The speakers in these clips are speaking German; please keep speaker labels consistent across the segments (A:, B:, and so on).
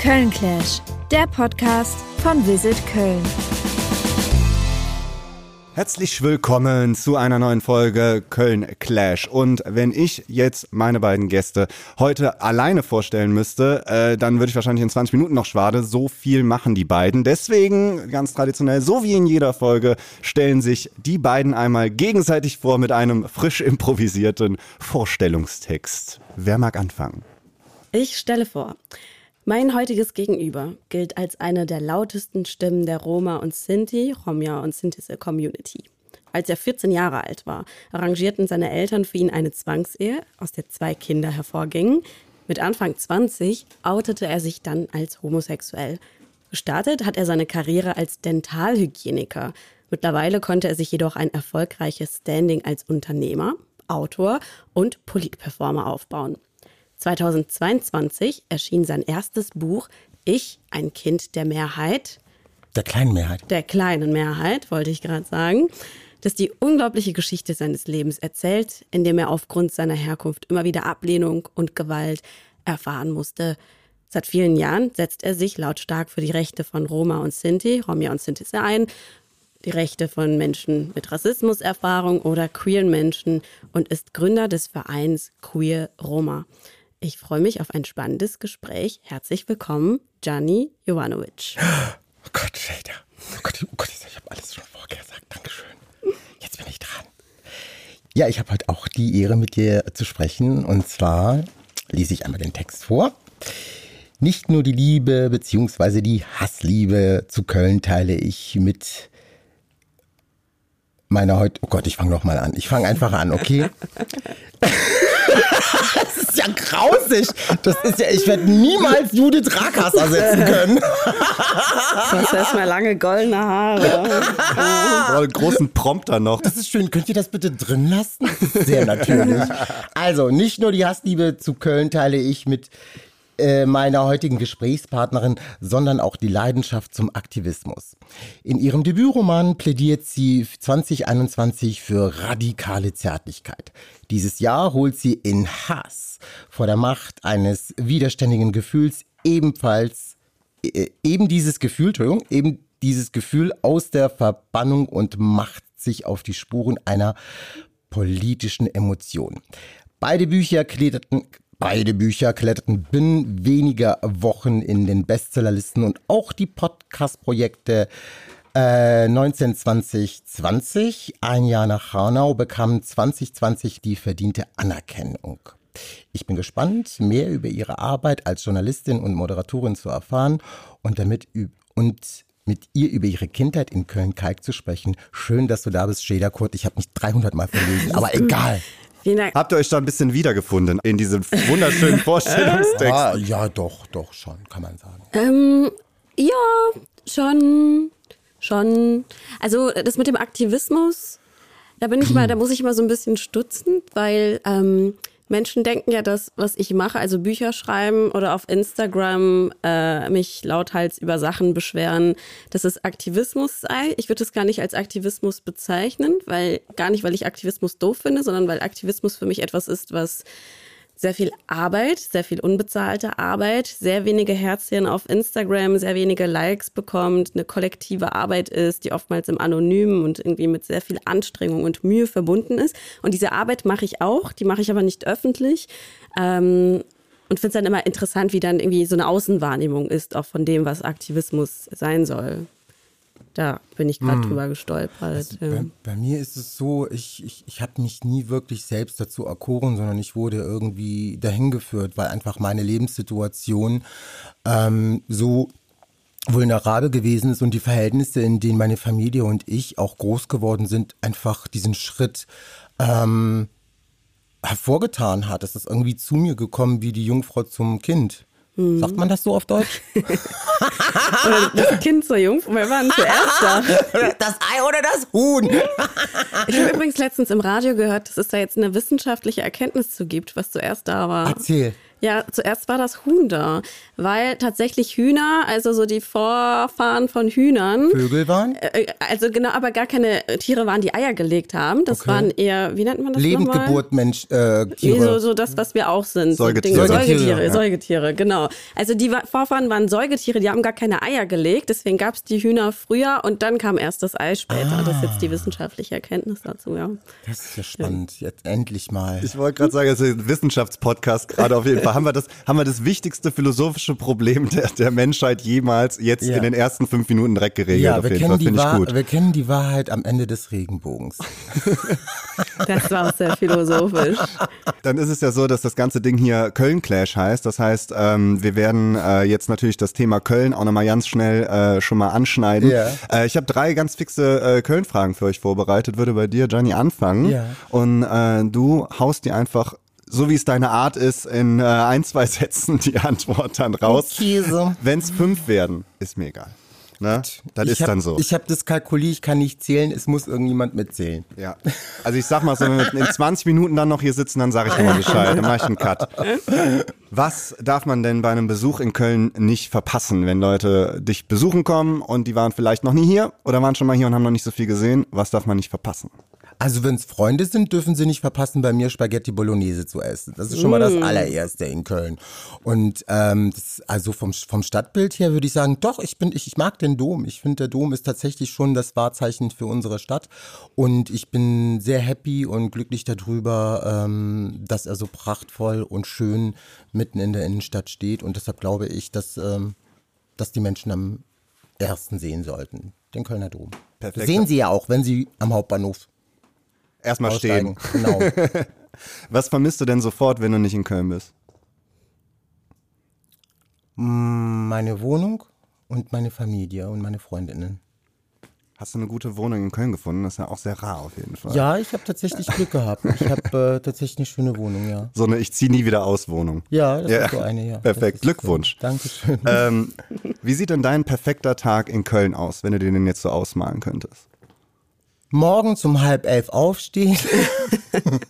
A: Köln Clash, der Podcast von Visit Köln.
B: Herzlich willkommen zu einer neuen Folge Köln Clash. Und wenn ich jetzt meine beiden Gäste heute alleine vorstellen müsste, äh, dann würde ich wahrscheinlich in 20 Minuten noch schwade. So viel machen die beiden. Deswegen, ganz traditionell, so wie in jeder Folge, stellen sich die beiden einmal gegenseitig vor mit einem frisch improvisierten Vorstellungstext. Wer mag anfangen?
C: Ich stelle vor. Mein heutiges Gegenüber gilt als eine der lautesten Stimmen der Roma und Sinti, Romja und Sintische Community. Als er 14 Jahre alt war, arrangierten seine Eltern für ihn eine Zwangsehe, aus der zwei Kinder hervorgingen. Mit Anfang 20 outete er sich dann als homosexuell. Gestartet hat er seine Karriere als Dentalhygieniker. Mittlerweile konnte er sich jedoch ein erfolgreiches Standing als Unternehmer, Autor und Politperformer aufbauen. 2022 erschien sein erstes Buch Ich, ein Kind der Mehrheit.
D: Der kleinen Mehrheit.
C: Der kleinen Mehrheit, wollte ich gerade sagen. Das die unglaubliche Geschichte seines Lebens erzählt, in dem er aufgrund seiner Herkunft immer wieder Ablehnung und Gewalt erfahren musste. Seit vielen Jahren setzt er sich lautstark für die Rechte von Roma und Sinti, Romja und Sinti ein, die Rechte von Menschen mit Rassismuserfahrung oder queeren Menschen und ist Gründer des Vereins Queer Roma. Ich freue mich auf ein spannendes Gespräch. Herzlich willkommen, Gianni Jovanovic.
D: Oh Gott, Jada. Oh Gott, oh Gott ich habe alles schon vorgesagt. Dankeschön. Jetzt bin ich dran. Ja, ich habe heute auch die Ehre, mit dir zu sprechen. Und zwar lese ich einmal den Text vor. Nicht nur die Liebe bzw. die Hassliebe zu Köln teile ich mit meiner heute. Oh Gott, ich fange nochmal an. Ich fange einfach an, okay? das ist ja grausig. Das ist ja, ich werde niemals Judith Rakas ersetzen können.
C: Sonst erstmal lange goldene Haare.
B: Oh, einen großen Prompter noch.
D: Das ist schön. Könnt ihr das bitte drin lassen? Sehr natürlich. Also, nicht nur die Hassliebe zu Köln teile ich mit äh, meiner heutigen Gesprächspartnerin, sondern auch die Leidenschaft zum Aktivismus. In ihrem Debütroman plädiert sie 2021 für radikale Zärtlichkeit. Dieses Jahr holt sie in Hass vor der Macht eines widerständigen Gefühls ebenfalls äh, eben dieses Gefühl, Entschuldigung, eben dieses Gefühl aus der Verbannung und macht sich auf die Spuren einer politischen Emotion. Beide Bücher kletterten, Beide Bücher kletterten binnen weniger Wochen in den Bestsellerlisten und auch die Podcast-Projekte äh, 192020, ein Jahr nach Hanau, bekamen 2020 die verdiente Anerkennung. Ich bin gespannt, mehr über Ihre Arbeit als Journalistin und Moderatorin zu erfahren und damit und mit ihr über ihre Kindheit in Köln-Kalk zu sprechen. Schön, dass du da bist, Jada Kurt. Ich habe mich 300 Mal verlesen, aber egal.
C: Vielen Dank.
B: Habt ihr euch da ein bisschen wiedergefunden in diesem wunderschönen Vorstellungstext?
D: Ja, ja, doch, doch, schon, kann man sagen.
C: Ähm, ja, schon, schon. Also das mit dem Aktivismus, da bin ich mal, da muss ich mal so ein bisschen stutzen, weil ähm, Menschen denken ja, dass was ich mache, also Bücher schreiben oder auf Instagram äh, mich lauthals über Sachen beschweren, dass es Aktivismus sei. Ich würde es gar nicht als Aktivismus bezeichnen, weil gar nicht, weil ich Aktivismus doof finde, sondern weil Aktivismus für mich etwas ist, was sehr viel Arbeit, sehr viel unbezahlte Arbeit, sehr wenige Herzchen auf Instagram, sehr wenige Likes bekommt, eine kollektive Arbeit ist, die oftmals im Anonymen und irgendwie mit sehr viel Anstrengung und Mühe verbunden ist. Und diese Arbeit mache ich auch, die mache ich aber nicht öffentlich. Ähm, und finde es dann immer interessant, wie dann irgendwie so eine Außenwahrnehmung ist, auch von dem, was Aktivismus sein soll. Da bin ich gerade hm. drüber gestolpert. Also
D: ja. bei, bei, mir ist es so, ich, ich, ich habe mich nie wirklich selbst dazu erkoren, sondern ich wurde irgendwie dahin geführt, weil einfach meine Lebenssituation ähm, so vulnerabel gewesen ist und die Verhältnisse, in denen meine Familie und ich auch groß geworden sind, einfach diesen Schritt ähm, hervorgetan hat. Es ist irgendwie zu mir gekommen wie die Jungfrau zum Kind. Hm. Sagt man das so auf Deutsch?
C: das Kind zur Jungfrau. Wer war denn zuerst da?
D: Das Ei oder das Huhn?
C: Ich habe übrigens letztens im Radio gehört, dass es da jetzt eine wissenschaftliche Erkenntnis zu gibt, was zuerst da war.
D: Erzähl.
C: Ja, zuerst war das Huhn da, weil tatsächlich Hühner, also so die Vorfahren von Hühnern,
D: Vögel waren?
C: äh, also genau, aber gar keine Tiere waren, die Eier gelegt haben. Das
D: Okay.
C: waren eher, wie nennt man das nochmal?
D: Lebendgeburt, Mensch, äh,
C: Nee, so, so das, was wir auch sind. So
B: Säugetiere.
C: Dinge- Säugetiere,
D: Säugetiere,
B: ja.
C: Säugetiere, genau. Also die Vorfahren waren Säugetiere, die haben gar keine Eier gelegt, deswegen gab es die Hühner früher und dann kam erst das Ei später. Das ist jetzt die wissenschaftliche Erkenntnis dazu, ja.
D: Das ist ja spannend. Jetzt endlich mal.
B: Ich wollte gerade sagen, es ist ein Wissenschaftspodcast gerade auf jeden Fall. Haben wir das, haben wir das wichtigste philosophische Problem der, der Menschheit jemals jetzt
D: Ja.
B: in den ersten fünf Minuten direkt geregelt.
D: ja,
B: auf
D: wir
B: jeden
D: kennen,
B: Fall,
D: die
B: finde ich
D: Wahr
B: gut.
D: wir kennen die Wahrheit am Ende des Regenbogens.
C: Das war auch sehr philosophisch.
B: Dann ist es ja so, dass das ganze Ding hier Köln Clash heißt. Das heißt, ähm, wir werden äh, jetzt natürlich das Thema Köln auch nochmal ganz schnell äh, schon mal anschneiden.
D: Ja.
B: Äh, ich habe drei ganz fixe äh, Köln-Fragen für euch vorbereitet. Würde bei dir, Gianni, anfangen.
D: Ja.
B: Und äh, du haust die einfach, so wie es deine Art ist, in äh, ein, zwei Sätzen die Antwort dann raus.
D: Käse.
B: Wenn es fünf werden, ist mir egal. Ne? Das
D: ich
B: ist
D: hab,
B: dann so.
D: Ich habe das kalkuliert, ich kann nicht zählen, es muss irgendjemand mitzählen.
B: Ja. Also ich sag mal so, wenn wir in 20 Minuten dann noch hier sitzen, dann sage ich nochmal Bescheid. Dann mache ich einen Cut. Was darf man denn bei einem Besuch in Köln nicht verpassen, wenn Leute dich besuchen kommen und die waren vielleicht noch nie hier oder waren schon mal hier und haben noch nicht so viel gesehen? Was darf man nicht verpassen?
D: Also wenn es Freunde sind, dürfen sie nicht verpassen, bei mir Spaghetti Bolognese zu essen. Das ist schon mal das allererste in Köln. Und ähm, das, also vom, vom Stadtbild her würde ich sagen, doch, ich bin, ich, ich mag den Dom. Ich finde, der Dom ist tatsächlich schon das Wahrzeichen für unsere Stadt. Und ich bin sehr happy und glücklich darüber, ähm, dass er so prachtvoll und schön mitten in der Innenstadt steht. Und deshalb glaube ich, dass, ähm, dass die Menschen am ersten sehen sollten. Den Kölner Dom.
B: Perfekt.
D: Sehen sie ja auch, wenn sie am Hauptbahnhof
B: Erstmal stehen.
D: Genau.
B: Was vermisst du denn sofort, wenn du nicht in Köln bist?
D: meine Wohnung und meine Familie und meine Freundinnen.
B: Hast du eine gute Wohnung in Köln gefunden? Das ist ja auch sehr rar auf jeden Fall.
D: Ja, ich habe tatsächlich Glück gehabt. Ich habe äh, tatsächlich eine schöne Wohnung, ja.
B: So eine Ich zieh nie wieder aus Wohnung.
D: Ja, das
B: Ja.
D: ist so eine, ja.
B: Perfekt. Glückwunsch.
D: So. Dankeschön.
B: Ähm, wie sieht denn dein perfekter Tag in Köln aus, wenn du den jetzt so ausmalen könntest?
D: Morgens um halb elf aufstehen,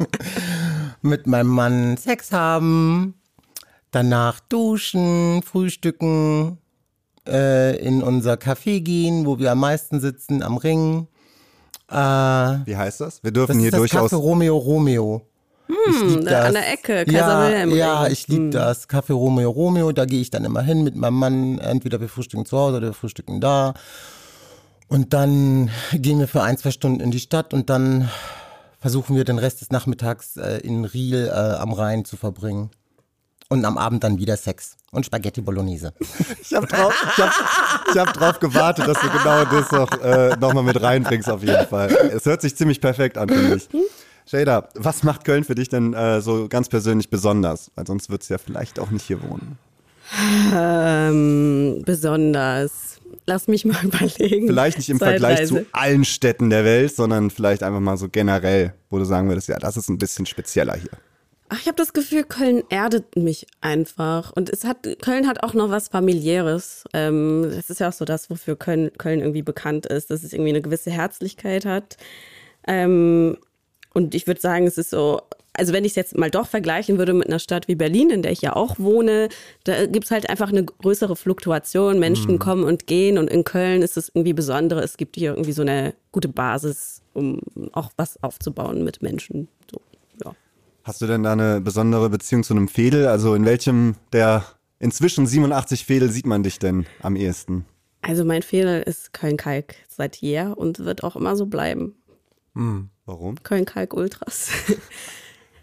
D: mit meinem Mann Sex haben, danach duschen, frühstücken, äh, in unser Café gehen, wo wir am meisten sitzen, am Ring. Äh,
B: Wie heißt das? Wir dürfen
D: das
B: hier
D: ist das
B: durchaus.
D: Café Romeo Romeo. Ich lieb
C: da an der Ecke, Kaiser
D: ja,
C: Wilhelm
D: Ja, ich liebe das. Café Romeo Romeo, da gehe ich dann immer hin mit meinem Mann. Entweder wir frühstücken zu Hause oder wir frühstücken da. Und dann gehen wir für ein, zwei Stunden in die Stadt und dann versuchen wir den Rest des Nachmittags äh, in Riel äh, am Rhein zu verbringen. Und am Abend dann wieder Sex und Spaghetti Bolognese.
B: Ich habe drauf, ich hab, ich hab drauf gewartet, dass du genau das noch, äh, noch mal mit reinbringst auf jeden Fall. Es hört sich ziemlich perfekt an, finde ich. Shader, was macht Köln für dich denn äh, so ganz persönlich besonders? Weil sonst würdest du ja vielleicht auch nicht hier wohnen.
C: Ähm, besonders. Lass mich mal überlegen.
B: Vielleicht nicht im Vergleich zu allen Städten der Welt, sondern vielleicht einfach mal so generell, wo du sagen würdest, ja, das ist ein bisschen spezieller hier.
C: Ach, ich habe das Gefühl, Köln erdet mich einfach. Und es hat, Köln hat auch noch was familiäres. Ähm, das ist ja auch so das, wofür Köln, Köln irgendwie bekannt ist, dass es irgendwie eine gewisse Herzlichkeit hat. Ähm, und ich würde sagen, es ist so, also wenn ich es jetzt mal doch vergleichen würde mit einer Stadt wie Berlin, in der ich ja auch wohne, da gibt's halt einfach eine größere Fluktuation. Menschen kommen und gehen und in Köln ist es irgendwie besondere. Es gibt hier irgendwie so eine gute Basis, um auch was aufzubauen mit Menschen. So, ja.
B: Hast du denn da eine besondere Beziehung zu einem Fädel? Also in welchem der inzwischen 87 Fädel sieht man dich denn am ehesten?
C: Also mein Fehler ist Köln-Kalk seit jeher und wird auch immer so bleiben.
B: Warum?
C: Köln-Kalk Ultras.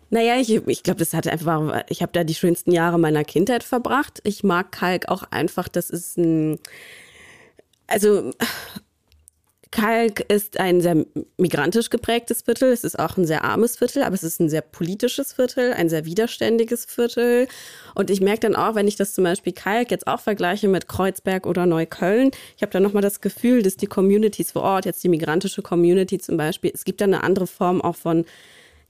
C: naja, ich, ich glaube, das hat einfach, ich habe da die schönsten Jahre meiner Kindheit verbracht. Ich mag Kalk auch einfach, das ist ein, also Kalk ist ein sehr migrantisch geprägtes Viertel. Es ist auch ein sehr armes Viertel, aber es ist ein sehr politisches Viertel, ein sehr widerständiges Viertel. Und ich merke dann auch, wenn ich das zum Beispiel Kalk jetzt auch vergleiche mit Kreuzberg oder Neukölln, ich habe dann nochmal das Gefühl, dass die Communities vor Ort, jetzt die migrantische Community zum Beispiel, es gibt da eine andere Form auch von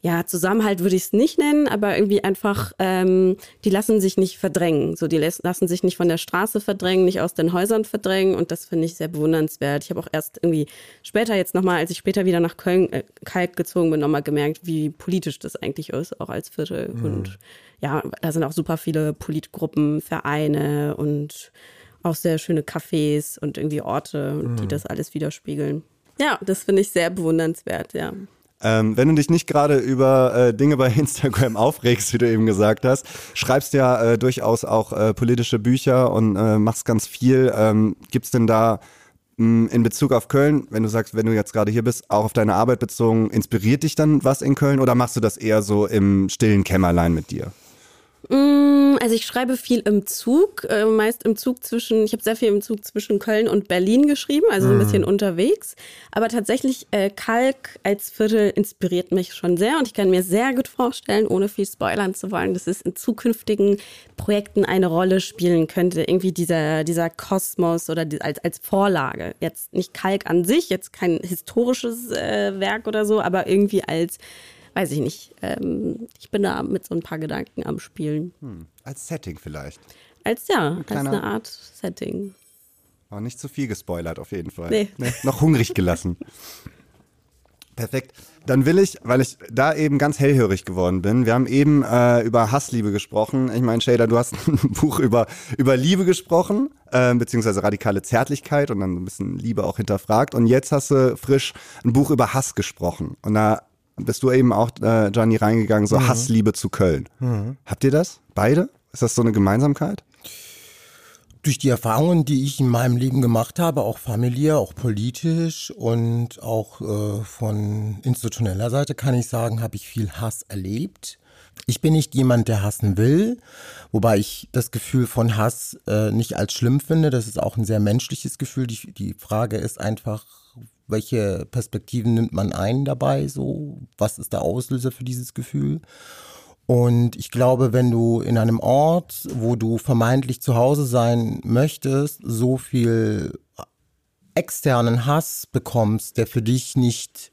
C: ja, Zusammenhalt würde ich es nicht nennen, aber irgendwie einfach, ähm, die lassen sich nicht verdrängen. So, die lassen sich nicht von der Straße verdrängen, nicht aus den Häusern verdrängen und das finde ich sehr bewundernswert. Ich habe auch erst irgendwie später jetzt nochmal, als ich später wieder nach Köln, äh, Kalk gezogen bin, nochmal gemerkt, wie politisch das eigentlich ist, auch als Viertel. Mhm. Und ja, da sind auch super viele Politgruppen, Vereine und auch sehr schöne Cafés und irgendwie Orte, mhm. die das alles widerspiegeln. Ja, das finde ich sehr bewundernswert, ja.
B: Ähm, wenn du dich nicht gerade über äh, Dinge bei Instagram aufregst, wie du eben gesagt hast, schreibst ja äh, durchaus auch äh, politische Bücher und äh, machst ganz viel. Ähm, Gibt es denn da mh, hm, in Bezug auf Köln, wenn du sagst, wenn du jetzt gerade hier bist, auch auf deine Arbeit bezogen, inspiriert dich dann was in Köln oder machst du das eher so im stillen Kämmerlein mit dir?
C: Mm, also ich schreibe viel im Zug, äh, meist im Zug zwischen, ich habe sehr viel im Zug zwischen Köln und Berlin geschrieben, also ein bisschen mm. unterwegs. Aber tatsächlich, äh, Kalk als Viertel inspiriert mich schon sehr und ich kann mir sehr gut vorstellen, ohne viel spoilern zu wollen, dass es in zukünftigen Projekten eine Rolle spielen könnte. Irgendwie dieser, dieser Kosmos oder die, als, als Vorlage. Jetzt nicht Kalk an sich, jetzt kein historisches äh, Werk oder so, aber irgendwie als weiß ich nicht. Ähm, ich bin da mit so ein paar Gedanken am Spielen. Hm.
B: Als Setting vielleicht.
C: Als ja, ein als eine Art Setting.
B: Aber nicht zu viel gespoilert auf jeden Fall. Nee. nee noch hungrig gelassen. Perfekt. Dann will ich, weil ich da eben ganz hellhörig geworden bin, wir haben eben äh, über Hassliebe gesprochen. Ich meine, Shader, du hast ein Buch über, über Liebe gesprochen, äh, beziehungsweise radikale Zärtlichkeit und dann ein bisschen Liebe auch hinterfragt. Und jetzt hast du frisch ein Buch über Hass gesprochen. Und da bist du eben auch, äh, Gianni, reingegangen, so mhm. Hassliebe zu Köln. Mhm. Habt ihr das? Beide? Ist das so eine Gemeinsamkeit?
D: Durch die Erfahrungen, die ich in meinem Leben gemacht habe, auch familiär, auch politisch und auch äh, von institutioneller Seite, kann ich sagen, habe ich viel Hass erlebt. Ich bin nicht jemand, der hassen will, wobei ich das Gefühl von Hass äh, nicht als schlimm finde. Das ist auch ein sehr menschliches Gefühl. Die, die Frage ist einfach, welche Perspektiven nimmt man ein dabei? So, was ist der Auslöser für dieses Gefühl? Und ich glaube, wenn du in einem Ort, wo du vermeintlich zu Hause sein möchtest, so viel externen Hass bekommst, der für dich nicht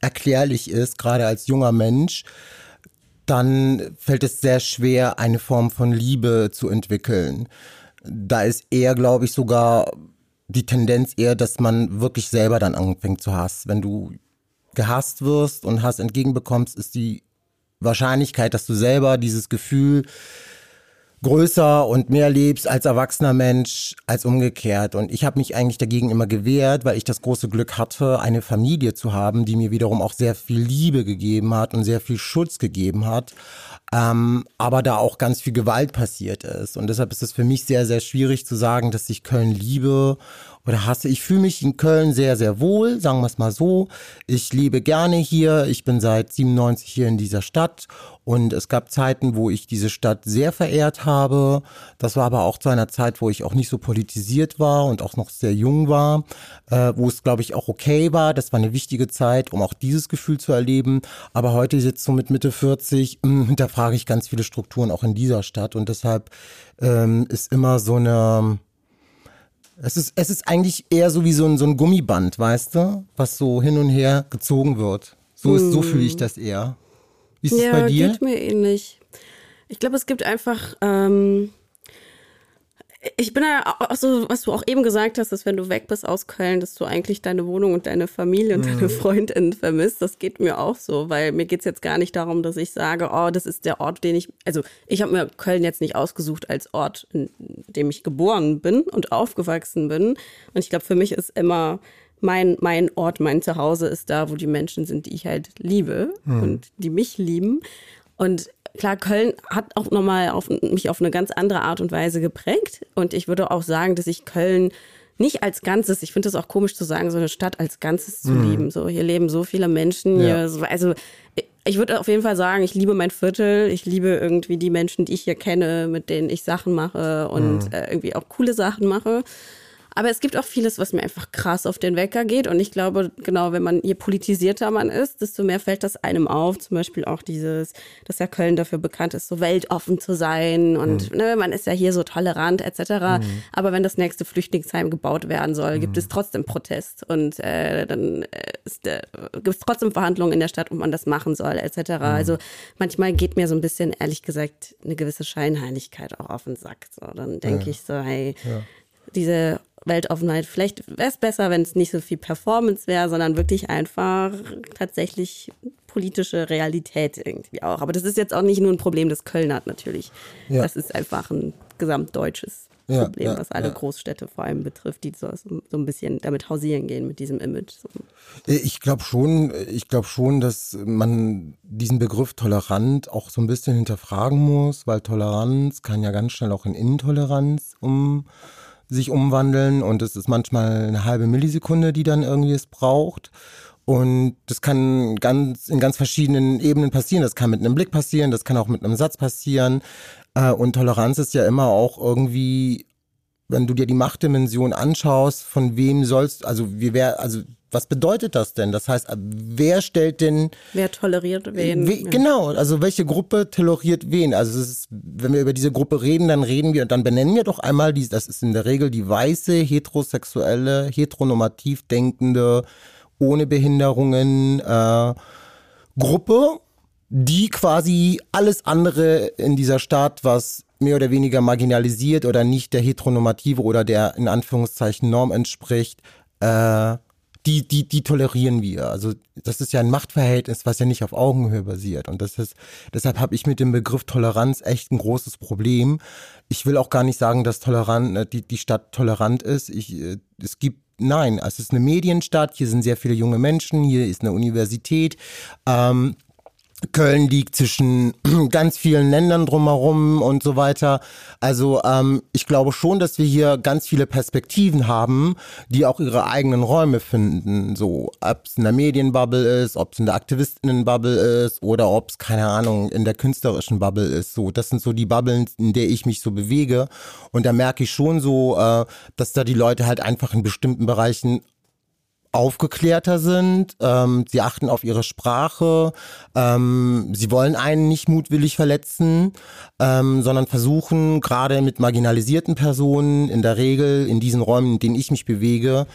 D: erklärlich ist, gerade als junger Mensch, dann fällt es sehr schwer, eine Form von Liebe zu entwickeln. Da ist eher, glaube ich, sogar die Tendenz eher, dass man wirklich selber dann anfängt zu hassen. Wenn du gehasst wirst und Hass entgegenbekommst, ist die Wahrscheinlichkeit, dass du selber dieses Gefühl größer und mehr lebst als erwachsener Mensch als umgekehrt. Und ich habe mich eigentlich dagegen immer gewehrt, weil ich das große Glück hatte, eine Familie zu haben, die mir wiederum auch sehr viel Liebe gegeben hat und sehr viel Schutz gegeben hat. Ähm, aber da auch ganz viel Gewalt passiert ist. Und deshalb ist es für mich sehr, sehr schwierig zu sagen, dass ich Köln liebe oder hasse. Ich fühle mich in Köln sehr, sehr wohl, sagen wir es mal so. Ich lebe gerne hier. Ich bin seit 97 hier in dieser Stadt und es gab Zeiten, wo ich diese Stadt sehr verehrt habe. Das war aber auch zu einer Zeit, wo ich auch nicht so politisiert war und auch noch sehr jung war, äh, wo es, glaube ich, auch okay war. Das war eine wichtige Zeit, um auch dieses Gefühl zu erleben. Aber heute jetzt so mit Mitte 40, mh, hinterfrage ich ganz viele Strukturen auch in dieser Stadt und deshalb ähm, ist immer so eine es ist, es ist eigentlich eher so wie so ein, so ein Gummiband, weißt du, was so hin und her gezogen wird. So, ist, so fühle ich das eher.
C: Wie ist es ja, bei dir? geht mir ähnlich. Ich glaube, es gibt einfach ähm, ich bin ja auch so, was du auch eben gesagt hast, dass wenn du weg bist aus Köln, dass du eigentlich deine Wohnung und deine Familie und deine mhm. Freundinnen vermisst. Das geht mir auch so, weil mir geht's jetzt gar nicht darum, dass ich sage, oh, das ist der Ort, den ich, also ich habe mir Köln jetzt nicht ausgesucht als Ort, in dem ich geboren bin und aufgewachsen bin. Und ich glaube, für mich ist immer mein, mein Ort, mein Zuhause ist da, wo die Menschen sind, die ich halt liebe mhm. und die mich lieben. Und klar, Köln hat auch nochmal auf, mich auf eine ganz andere Art und Weise geprägt. Und ich würde auch sagen, dass ich Köln nicht als Ganzes, ich finde es auch komisch zu sagen, so eine Stadt als Ganzes zu mhm. lieben. So, hier leben so viele Menschen. Ja. Hier, also ich würde auf jeden Fall sagen, ich liebe mein Viertel, ich liebe irgendwie die Menschen, die ich hier kenne, mit denen ich Sachen mache und mhm. äh, irgendwie auch coole Sachen mache. Aber es gibt auch vieles, was mir einfach krass auf den Wecker geht. Und ich glaube, genau, wenn man, je politisierter man ist, desto mehr fällt das einem auf. Zum Beispiel auch dieses, dass ja Köln dafür bekannt ist, so weltoffen zu sein. Und mhm. ne, man ist ja hier so tolerant etc. Mhm. Aber wenn das nächste Flüchtlingsheim gebaut werden soll, mhm. gibt es trotzdem Protest. Und äh, dann äh, gibt es trotzdem Verhandlungen in der Stadt, ob man das machen soll etc. Mhm. Also manchmal geht mir so ein bisschen, ehrlich gesagt, eine gewisse Scheinheiligkeit auch auf den Sack. So, dann denke ja. ich so, hey, ja. diese Weltoffenheit. Vielleicht wäre es besser, wenn es nicht so viel Performance wäre, sondern wirklich einfach tatsächlich politische Realität irgendwie auch. Aber das ist jetzt auch nicht nur ein Problem, das Köln hat natürlich. Ja. Das ist einfach ein gesamtdeutsches ja, Problem, ja, was alle. Großstädte vor allem betrifft, die so, so ein bisschen damit hausieren gehen mit diesem Image.
D: Ich glaube schon, ich glaube schon, dass man diesen Begriff tolerant auch so ein bisschen hinterfragen muss, weil Toleranz kann ja ganz schnell auch in Intoleranz um sich umwandeln und es ist manchmal eine halbe Millisekunde, die dann irgendwie es braucht. Und das kann ganz, in ganz verschiedenen Ebenen passieren. Das kann mit einem Blick passieren, das kann auch mit einem Satz passieren. Äh, und Toleranz ist ja immer auch irgendwie, wenn du dir die Machtdimension anschaust, von wem sollst, also wie wer, also was bedeutet das denn? Das heißt, wer stellt denn.
C: Wer toleriert wen?
D: We, genau, also welche Gruppe toleriert wen? Also ist, wenn wir über diese Gruppe reden, dann reden wir, dann benennen wir doch einmal, die, das ist in der Regel die weiße, heterosexuelle, heteronormativ denkende, ohne Behinderungen äh, Gruppe, die quasi alles andere in dieser Stadt, was mehr oder weniger marginalisiert oder nicht der heteronormative oder der in Anführungszeichen Norm entspricht, äh, die, die, die tolerieren wir. Also das ist ja ein Machtverhältnis, was ja nicht auf Augenhöhe basiert. Und das ist, deshalb habe ich mit dem Begriff Toleranz echt ein großes Problem. Ich will auch gar nicht sagen, dass tolerant, äh, die, die Stadt tolerant ist. Ich, äh, es gibt Nein, es ist eine Medienstadt, hier sind sehr viele junge Menschen, hier ist eine Universität. Ähm, Köln liegt zwischen ganz vielen Ländern drumherum und so weiter. Also ähm, ich glaube schon, dass wir hier ganz viele Perspektiven haben, die auch ihre eigenen Räume finden. So, ob es in der Medienbubble ist, ob es in der Aktivistinnenbubble ist oder ob es, keine Ahnung, in der künstlerischen Bubble ist. So, das sind so die Bubblen, in der ich mich so bewege. Und da merke ich schon so, äh, dass da die Leute halt einfach in bestimmten Bereichen aufgeklärter sind, ähm, sie achten auf ihre Sprache, ähm, sie wollen einen nicht mutwillig verletzen, ähm, sondern versuchen gerade mit marginalisierten Personen in der Regel in diesen Räumen, in denen ich mich bewege,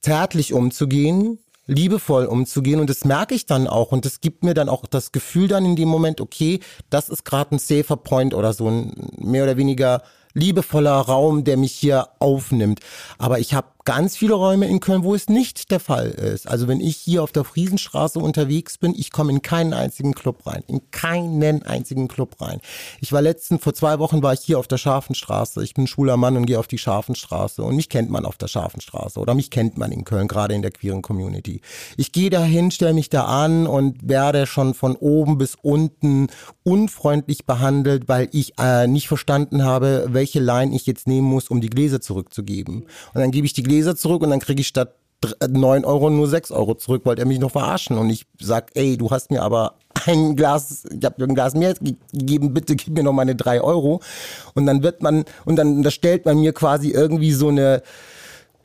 D: zärtlich umzugehen, liebevoll umzugehen. Und das merke ich dann auch. Und das gibt mir dann auch das Gefühl dann in dem Moment, okay, das ist gerade ein safer Point oder so ein mehr oder weniger liebevoller Raum, der mich hier aufnimmt. Aber ich habe ganz viele Räume in Köln, wo es nicht der Fall ist. Also wenn ich hier auf der Friesenstraße unterwegs bin, ich komme in keinen einzigen Club rein. In keinen einzigen Club rein. Ich war letzten, vor zwei Wochen war ich hier auf der Scharfenstraße. Ich bin schwuler Mann und gehe auf die Scharfenstraße. Und mich kennt man auf der Scharfenstraße. Oder mich kennt man in Köln, gerade in der queeren Community. Ich gehe dahin, stelle mich da an und werde schon von oben bis unten unfreundlich behandelt, weil ich äh, nicht verstanden habe, welche Line ich jetzt nehmen muss, um die Gläser zurückzugeben. Und dann gebe ich die Gläser zurück und dann kriege ich statt 9 Euro nur 6 Euro zurück, wollte er mich noch verarschen. Und ich sag, ey, du hast mir aber ein Glas, ich habe ein Glas mehr gegeben, bitte gib mir noch meine 3 Euro. Und dann wird man, und dann da stellt man mir quasi irgendwie so eine,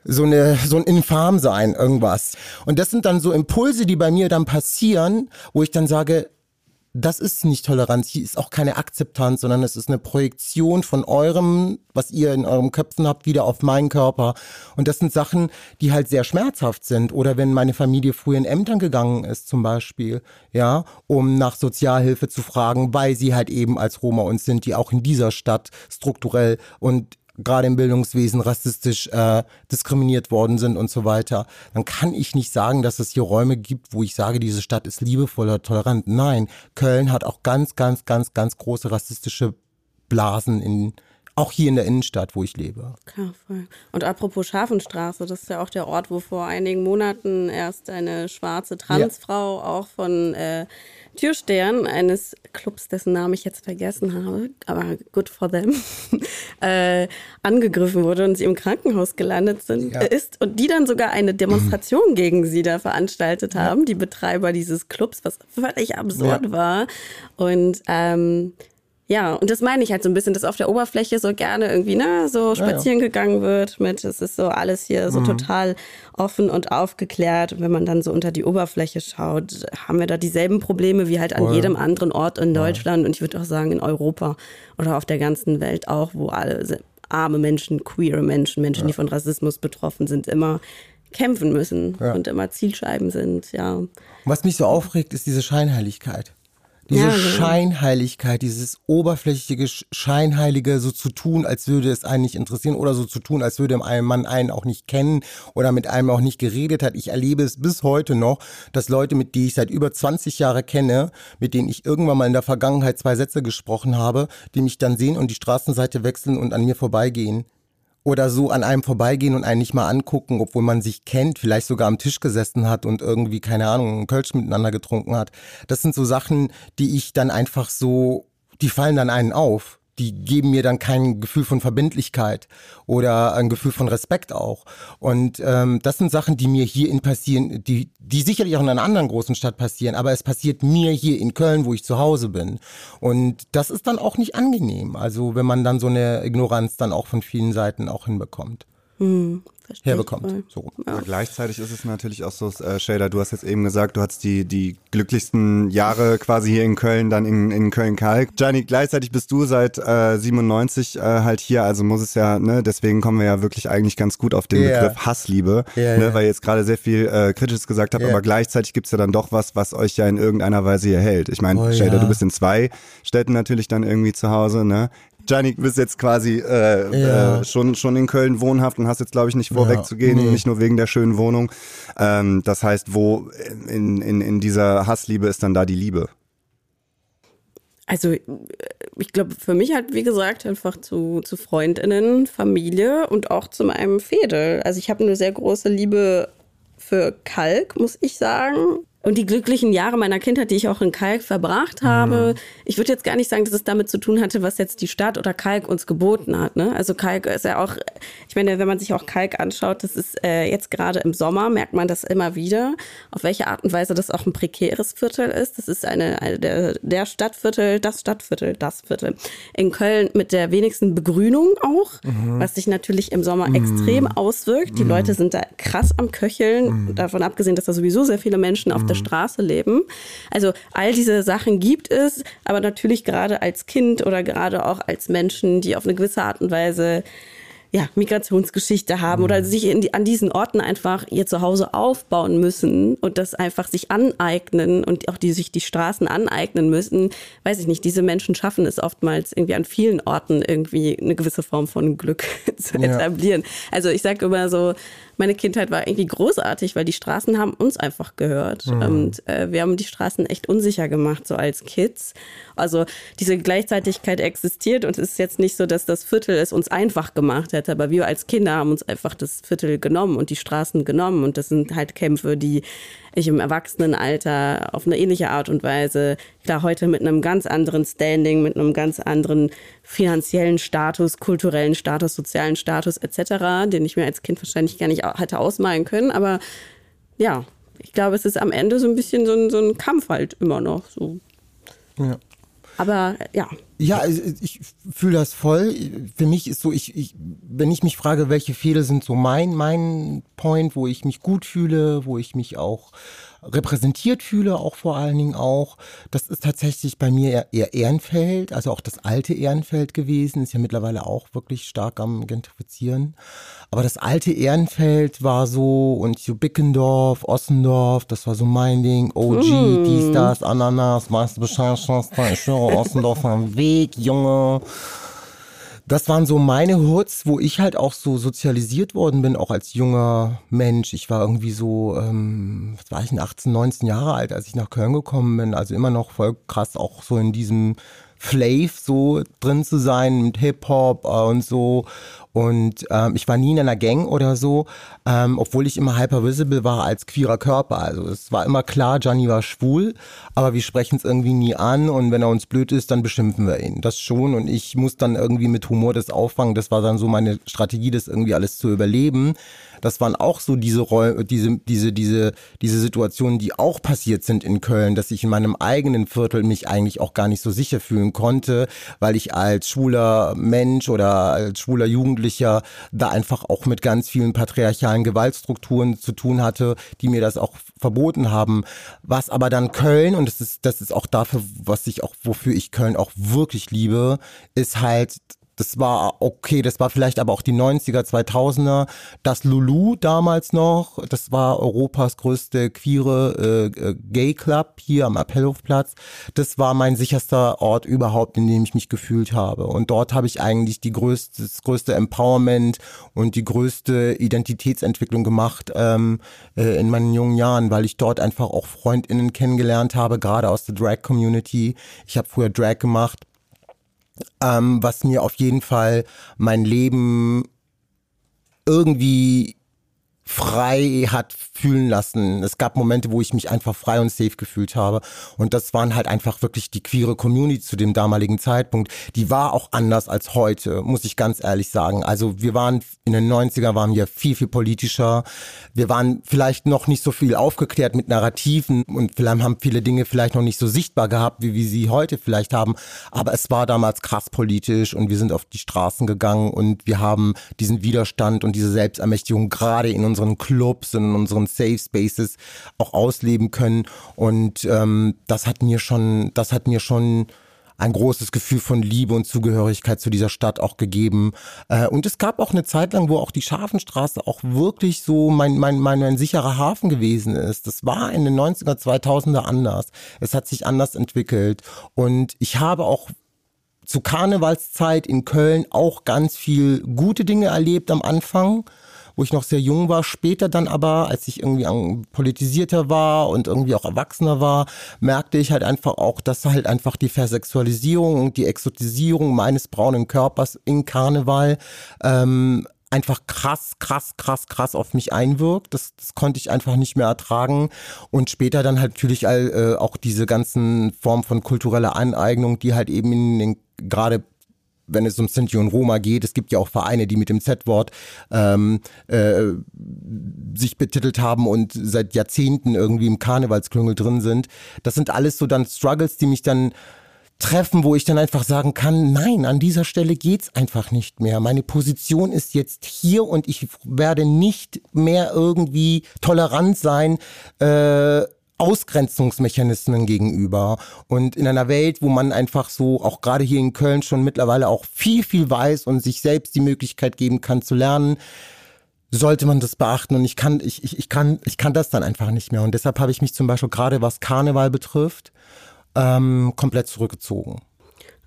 D: so eine so ein Infam sein irgendwas und das sind dann so Impulse die bei mir dann passieren wo ich dann sage das ist nicht Toleranz, hier ist auch keine Akzeptanz, sondern es ist eine Projektion von eurem, was ihr in eurem Köpfen habt, wieder auf meinen Körper. Und das sind Sachen, die halt sehr schmerzhaft sind. Oder wenn meine Familie früher in Ämtern gegangen ist, zum Beispiel, ja, um nach Sozialhilfe zu fragen, weil sie halt eben als Roma und sind, die auch in dieser Stadt strukturell und gerade im Bildungswesen rassistisch äh, diskriminiert worden sind und so weiter, dann kann ich nicht sagen, dass es hier Räume gibt, wo ich sage, diese Stadt ist liebevoll oder tolerant. Nein, Köln hat auch ganz, ganz, ganz, ganz große rassistische Blasen in auch hier in der Innenstadt, wo ich lebe.
C: Klar, voll. Und apropos Schafenstraße, das ist ja auch der Ort, wo vor einigen Monaten erst eine schwarze Transfrau ja. auch von äh, Türstern eines Clubs, dessen Namen ich jetzt vergessen habe, aber good for them, äh, angegriffen wurde und sie im Krankenhaus gelandet sind, ja. ist und die dann sogar eine Demonstration gegen sie da veranstaltet haben, ja. die Betreiber dieses Clubs, was völlig absurd ja. war. Und ähm, ja, und das meine ich halt so ein bisschen, dass auf der Oberfläche so gerne irgendwie, ne, so spazieren ja, ja. gegangen wird mit, es ist so alles hier so mhm. total offen und aufgeklärt. Und wenn man dann so unter die Oberfläche schaut, haben wir da dieselben Probleme wie halt an Voll. jedem anderen Ort in Deutschland ja. und ich würde auch sagen in Europa oder auf der ganzen Welt auch, wo alle arme Menschen, queere Menschen, Menschen, die von Rassismus betroffen sind, immer kämpfen müssen und immer Zielscheiben sind, ja.
D: Was mich so aufregt, ist diese Scheinheiligkeit. Diese ja, genau. Scheinheiligkeit, dieses oberflächliche Scheinheilige, so zu tun, als würde es einen nicht interessieren oder so zu tun, als würde ein Mann einen auch nicht kennen oder mit einem auch nicht geredet hat. Ich erlebe es bis heute noch, dass Leute, mit denen ich seit über 20 Jahren kenne, mit denen ich irgendwann mal in der Vergangenheit zwei Sätze gesprochen habe, die mich dann sehen und die Straßenseite wechseln und an mir vorbeigehen oder so an einem vorbeigehen und einen nicht mal angucken, obwohl man sich kennt, vielleicht sogar am Tisch gesessen hat und irgendwie, keine Ahnung, einen Kölsch miteinander getrunken hat. Das sind so Sachen, die ich dann einfach so, die fallen dann einen auf die geben mir dann kein Gefühl von Verbindlichkeit oder ein Gefühl von Respekt auch. Und ähm, das sind Sachen, die mir hier in passieren, die, die sicherlich auch in einer anderen großen Stadt passieren, aber es passiert mir hier in Köln, wo ich zu Hause bin. Und das ist dann auch nicht angenehm. Also wenn man dann so eine Ignoranz dann auch von vielen Seiten auch hinbekommt. Hm herbekommt. So.
B: Ja. gleichzeitig ist es natürlich auch so, äh, Shader, du hast jetzt eben gesagt, du hast die, die glücklichsten Jahre quasi hier in Köln, dann in, in Köln-Kalk. Gianni, gleichzeitig bist du seit äh, 97 äh, halt hier, also muss es ja, ne, deswegen kommen wir ja wirklich eigentlich ganz gut auf den yeah. Begriff Hassliebe, yeah, ne, yeah. weil ihr jetzt gerade sehr viel äh, Kritisches gesagt habt, aber gleichzeitig gibt's ja dann doch was, was euch ja in irgendeiner Weise hier hält. Ich meine, oh, Shader, ja. du bist in zwei Städten natürlich dann irgendwie zu Hause, ne? Gianni, du bist jetzt quasi äh, ja. äh, schon, schon in Köln wohnhaft und hast jetzt, glaube ich, nicht vor, ja, wegzugehen, nee. nicht nur wegen der schönen Wohnung. Ähm, das heißt, wo in, in, in dieser Hassliebe ist dann da die Liebe?
C: Also ich glaube, für mich halt, wie gesagt, einfach zu, zu Freundinnen, Familie und auch zu meinem Fädel. Also ich habe eine sehr große Liebe für Kalk, muss ich sagen. Und die glücklichen Jahre meiner Kindheit, die ich auch in Kalk verbracht habe, mhm. ich würde jetzt gar nicht sagen, dass es damit zu tun hatte, was jetzt die Stadt oder Kalk uns geboten hat. Ne? Also Kalk ist ja auch, ich meine, wenn man sich auch Kalk anschaut, das ist äh, jetzt gerade im Sommer, merkt man das immer wieder, auf welche Art und Weise das auch ein prekäres Viertel ist. Das ist eine, eine der, der Stadtviertel, das Stadtviertel, das Viertel. In Köln mit der wenigsten Begrünung auch, mhm. was sich natürlich im Sommer mhm. extrem auswirkt. Die mhm. Leute sind da krass am Köcheln, mhm. davon abgesehen, dass da sowieso sehr viele Menschen auf der der Straße leben. Also all diese Sachen gibt es, aber natürlich gerade als Kind oder gerade auch als Menschen, die auf eine gewisse Art und Weise ja, Migrationsgeschichte haben mhm. oder sich die, an diesen Orten einfach ihr Zuhause aufbauen müssen und das einfach sich aneignen und auch die sich die Straßen aneignen müssen, weiß ich nicht, diese Menschen schaffen es oftmals irgendwie an vielen Orten irgendwie eine gewisse Form von Glück zu etablieren. Ja. Also ich sage immer so, meine Kindheit war irgendwie großartig, weil die Straßen haben uns einfach gehört. Mhm. Und äh, wir haben die Straßen echt unsicher gemacht, so als Kids. Also diese Gleichzeitigkeit existiert und es ist jetzt nicht so, dass das Viertel es uns einfach gemacht hätte, aber wir als Kinder haben uns einfach das Viertel genommen und die Straßen genommen. Und das sind halt Kämpfe, die ich im Erwachsenenalter auf eine ähnliche Art und Weise, klar, heute mit einem ganz anderen Standing, mit einem ganz anderen finanziellen Status, kulturellen Status, sozialen Status etc., den ich mir als Kind wahrscheinlich gar nicht hätte ausmalen können. Aber ja, ich glaube, es ist am Ende so ein bisschen so ein, so ein Kampf halt immer noch. So. Ja. Aber ja.
D: Ja, ich fühle das voll. Für mich ist so, ich, ich, wenn ich mich frage, welche Fehler sind so mein, mein Point, wo ich mich gut fühle, wo ich mich auch repräsentiert fühle, auch vor allen Dingen auch. Das ist tatsächlich bei mir eher Ehrenfeld, also auch das alte Ehrenfeld gewesen, ist ja mittlerweile auch wirklich stark am Gentrifizieren. Aber das alte Ehrenfeld war so und so Bickendorf, Ossendorf, das war so mein Ding, OG, mm. dies, das, Ananas, weißt du Bescheid, ich höre Ossendorf am Weg, Junge das waren so meine Hoods, wo ich halt auch so sozialisiert worden bin, auch als junger Mensch. Ich war irgendwie so, ähm, was war ich, 18, 19 Jahre alt, als ich nach Köln gekommen bin. Also immer noch voll krass auch so in diesem Flav so drin zu sein mit Hip-Hop äh, und so. Und ähm, ich war nie in einer Gang oder so, ähm, obwohl ich immer hyper visible war als queerer Körper. Also es war immer klar, Gianni war schwul, aber wir sprechen es irgendwie nie an und wenn er uns blöd ist, dann beschimpfen wir ihn. Das schon und ich muss dann irgendwie mit Humor das auffangen. Das war dann so meine Strategie, das irgendwie alles zu überleben. Das waren auch so diese Räume, diese, diese, diese, diese Situationen, die auch passiert sind in Köln, dass ich in meinem eigenen Viertel mich eigentlich auch gar nicht so sicher fühlen konnte, weil ich als schwuler Mensch oder als schwuler Jugendlicher da einfach auch mit ganz vielen patriarchalen Gewaltstrukturen zu tun hatte, die mir das auch verboten haben. Was aber dann Köln, und das ist, das ist auch dafür, was ich auch, wofür ich Köln auch wirklich liebe, ist halt das war okay, das war vielleicht aber auch die 90er, 2000er. Das Lulu damals noch, das war Europas größte queere äh, äh, Gay Club hier am Appellhofplatz. Das war mein sicherster Ort überhaupt, in dem ich mich gefühlt habe. Und dort habe ich eigentlich die größte, das größte Empowerment und die größte Identitätsentwicklung gemacht ähm, äh, in meinen jungen Jahren, weil ich dort einfach auch FreundInnen kennengelernt habe, gerade aus der Drag-Community. Ich habe früher Drag gemacht ähm, was mir auf jeden Fall mein Leben irgendwie frei hat fühlen lassen. Es gab Momente, wo ich mich einfach frei und safe gefühlt habe. Und das waren halt einfach wirklich die queere Community zu dem damaligen Zeitpunkt. Die war auch anders als heute, muss ich ganz ehrlich sagen. Also wir waren in den 90er waren wir viel, viel politischer. Wir waren vielleicht noch nicht so viel aufgeklärt mit Narrativen und vielleicht haben viele Dinge vielleicht noch nicht so sichtbar gehabt, wie wir sie heute vielleicht haben. Aber es war damals krass politisch und wir sind auf die Straßen gegangen und wir haben diesen Widerstand und diese Selbstermächtigung gerade in unseren Clubs, in unseren Safe Spaces auch ausleben können. Und ähm, das hat mir schon, das hat mir schon ein großes Gefühl von Liebe und Zugehörigkeit zu dieser Stadt auch gegeben. Äh, und es gab auch eine Zeit lang, wo auch die Scharfenstraße auch wirklich so mein, mein, mein, mein sicherer Hafen gewesen ist. Das war in den 90er, 2000er anders. Es hat sich anders entwickelt. Und ich habe auch zu Karnevalszeit in Köln auch ganz viel gute Dinge erlebt am Anfang wo ich noch sehr jung war. Später dann aber, als ich irgendwie politisierter war und irgendwie auch erwachsener war, merkte ich halt einfach auch, dass halt einfach die Versexualisierung und die Exotisierung meines braunen Körpers in Karneval ähm, einfach krass, krass, krass, krass auf mich einwirkt. Das, das konnte ich einfach nicht mehr ertragen. Und später dann halt natürlich all, äh, auch diese ganzen Formen von kultureller Aneignung, die halt eben in den gerade wenn es um Sinti und Roma geht, es gibt ja auch Vereine, die mit dem Z-Wort ähm, äh, sich betitelt haben und seit Jahrzehnten irgendwie im Karnevalsklüngel drin sind. Das sind alles so dann Struggles, die mich dann treffen, wo ich dann einfach sagen kann, nein, an dieser Stelle geht's einfach nicht mehr. Meine Position ist jetzt hier und ich werde nicht mehr irgendwie tolerant sein, äh, Ausgrenzungsmechanismen gegenüber. Und in einer Welt, wo man einfach so, auch gerade hier in Köln schon mittlerweile auch viel, viel weiß und sich selbst die Möglichkeit geben kann zu lernen, sollte man das beachten. Und ich kann, ich, ich, ich kann, ich kann das dann einfach nicht mehr. Und deshalb habe ich mich zum Beispiel gerade was Karneval betrifft, ähm, komplett zurückgezogen.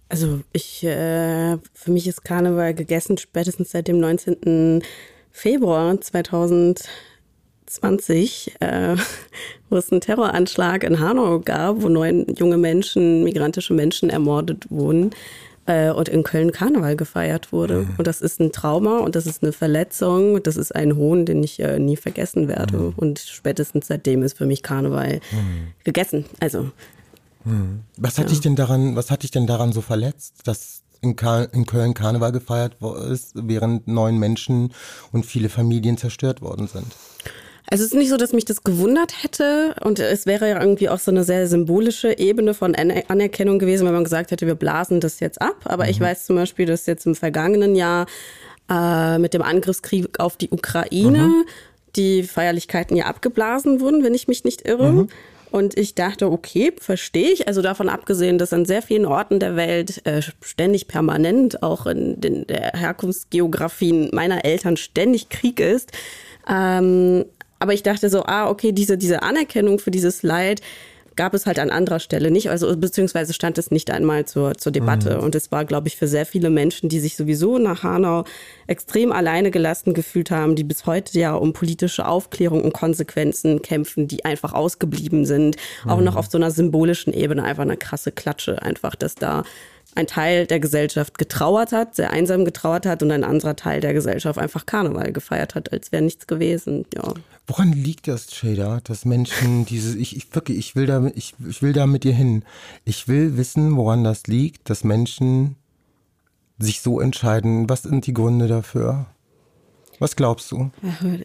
C: Also ich, äh, für mich ist Karneval gegessen spätestens seit dem 19. Februar 2000. 20, äh, wo es einen Terroranschlag in Hanau gab, wo neun junge Menschen, migrantische Menschen ermordet wurden äh, und in Köln Karneval gefeiert wurde. Mhm. Und das ist ein Trauma und das ist eine Verletzung, das ist ein Hohn, den ich äh, nie vergessen werde. Mhm. Und spätestens seitdem ist für mich Karneval mhm. gegessen. Also
D: mhm. was hat ja. dich denn daran, was hat dich denn daran so verletzt, dass in, in, Köln Karneval gefeiert ist, während neun Menschen und viele Familien zerstört worden sind?
C: Also es ist nicht so, dass mich das gewundert hätte und es wäre ja irgendwie auch so eine sehr symbolische Ebene von Anerkennung gewesen, wenn man gesagt hätte, wir blasen das jetzt ab. Aber mhm. ich weiß zum Beispiel, dass jetzt im vergangenen Jahr äh, mit dem Angriffskrieg auf die Ukraine mhm. die Feierlichkeiten ja abgeblasen wurden, wenn ich mich nicht irre. Mhm. Und ich dachte, okay, verstehe ich. Also davon abgesehen, dass an sehr vielen Orten der Welt äh, ständig permanent, auch in den der Herkunftsgeografien meiner Eltern ständig Krieg ist, ähm, aber ich dachte so, ah, okay, diese, diese Anerkennung für dieses Leid gab es halt an anderer Stelle nicht, also beziehungsweise stand es nicht einmal zur, zur Debatte. Mhm. Und es war, glaube ich, für sehr viele Menschen, die sich sowieso nach Hanau extrem alleine gelassen gefühlt haben, die bis heute ja um politische Aufklärung und Konsequenzen kämpfen, die einfach ausgeblieben sind. Mhm. Auch noch auf so einer symbolischen Ebene einfach eine krasse Klatsche, einfach, dass da ein Teil der Gesellschaft getrauert hat, sehr einsam getrauert hat und ein anderer Teil der Gesellschaft einfach Karneval gefeiert hat, als wäre nichts gewesen. Ja.
D: Woran liegt das, Shader, dass Menschen diese, ich, ich wirklich, ich will da, ich, ich will da mit dir hin. Ich will wissen, woran das liegt, dass Menschen sich so entscheiden. Was sind die Gründe dafür? Was glaubst du?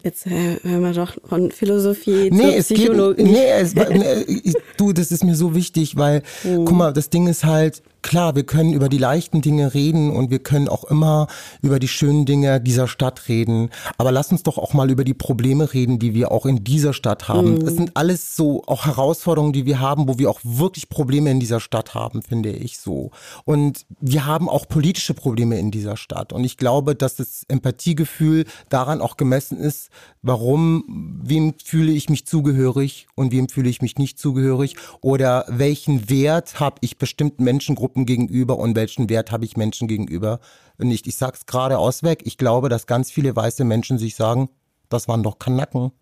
C: Jetzt äh, hören wir doch von Philosophie
D: Nee, es geht,
C: Psychologie.
D: nee, es, nee, du, das ist mir so wichtig, weil, guck mal, das Ding ist halt, klar, wir können über die leichten Dinge reden und wir können auch immer über die schönen Dinge dieser Stadt reden. Aber lass uns doch auch mal über die Probleme reden, die wir auch in dieser Stadt haben. Es sind alles so auch Herausforderungen, die wir haben, wo wir auch wirklich Probleme in dieser Stadt haben, finde ich so. Und wir haben auch politische Probleme in dieser Stadt. Und ich glaube, dass das Empathiegefühl daran auch gemessen ist, warum, wem fühle ich mich zugehörig und wem fühle ich mich nicht zugehörig oder welchen Wert habe ich bestimmten Menschengruppen gegenüber und welchen Wert habe ich Menschen gegenüber nicht. Ich sag's geradeaus weg. Ich glaube, dass ganz viele weiße Menschen sich sagen, das waren doch Kanacken.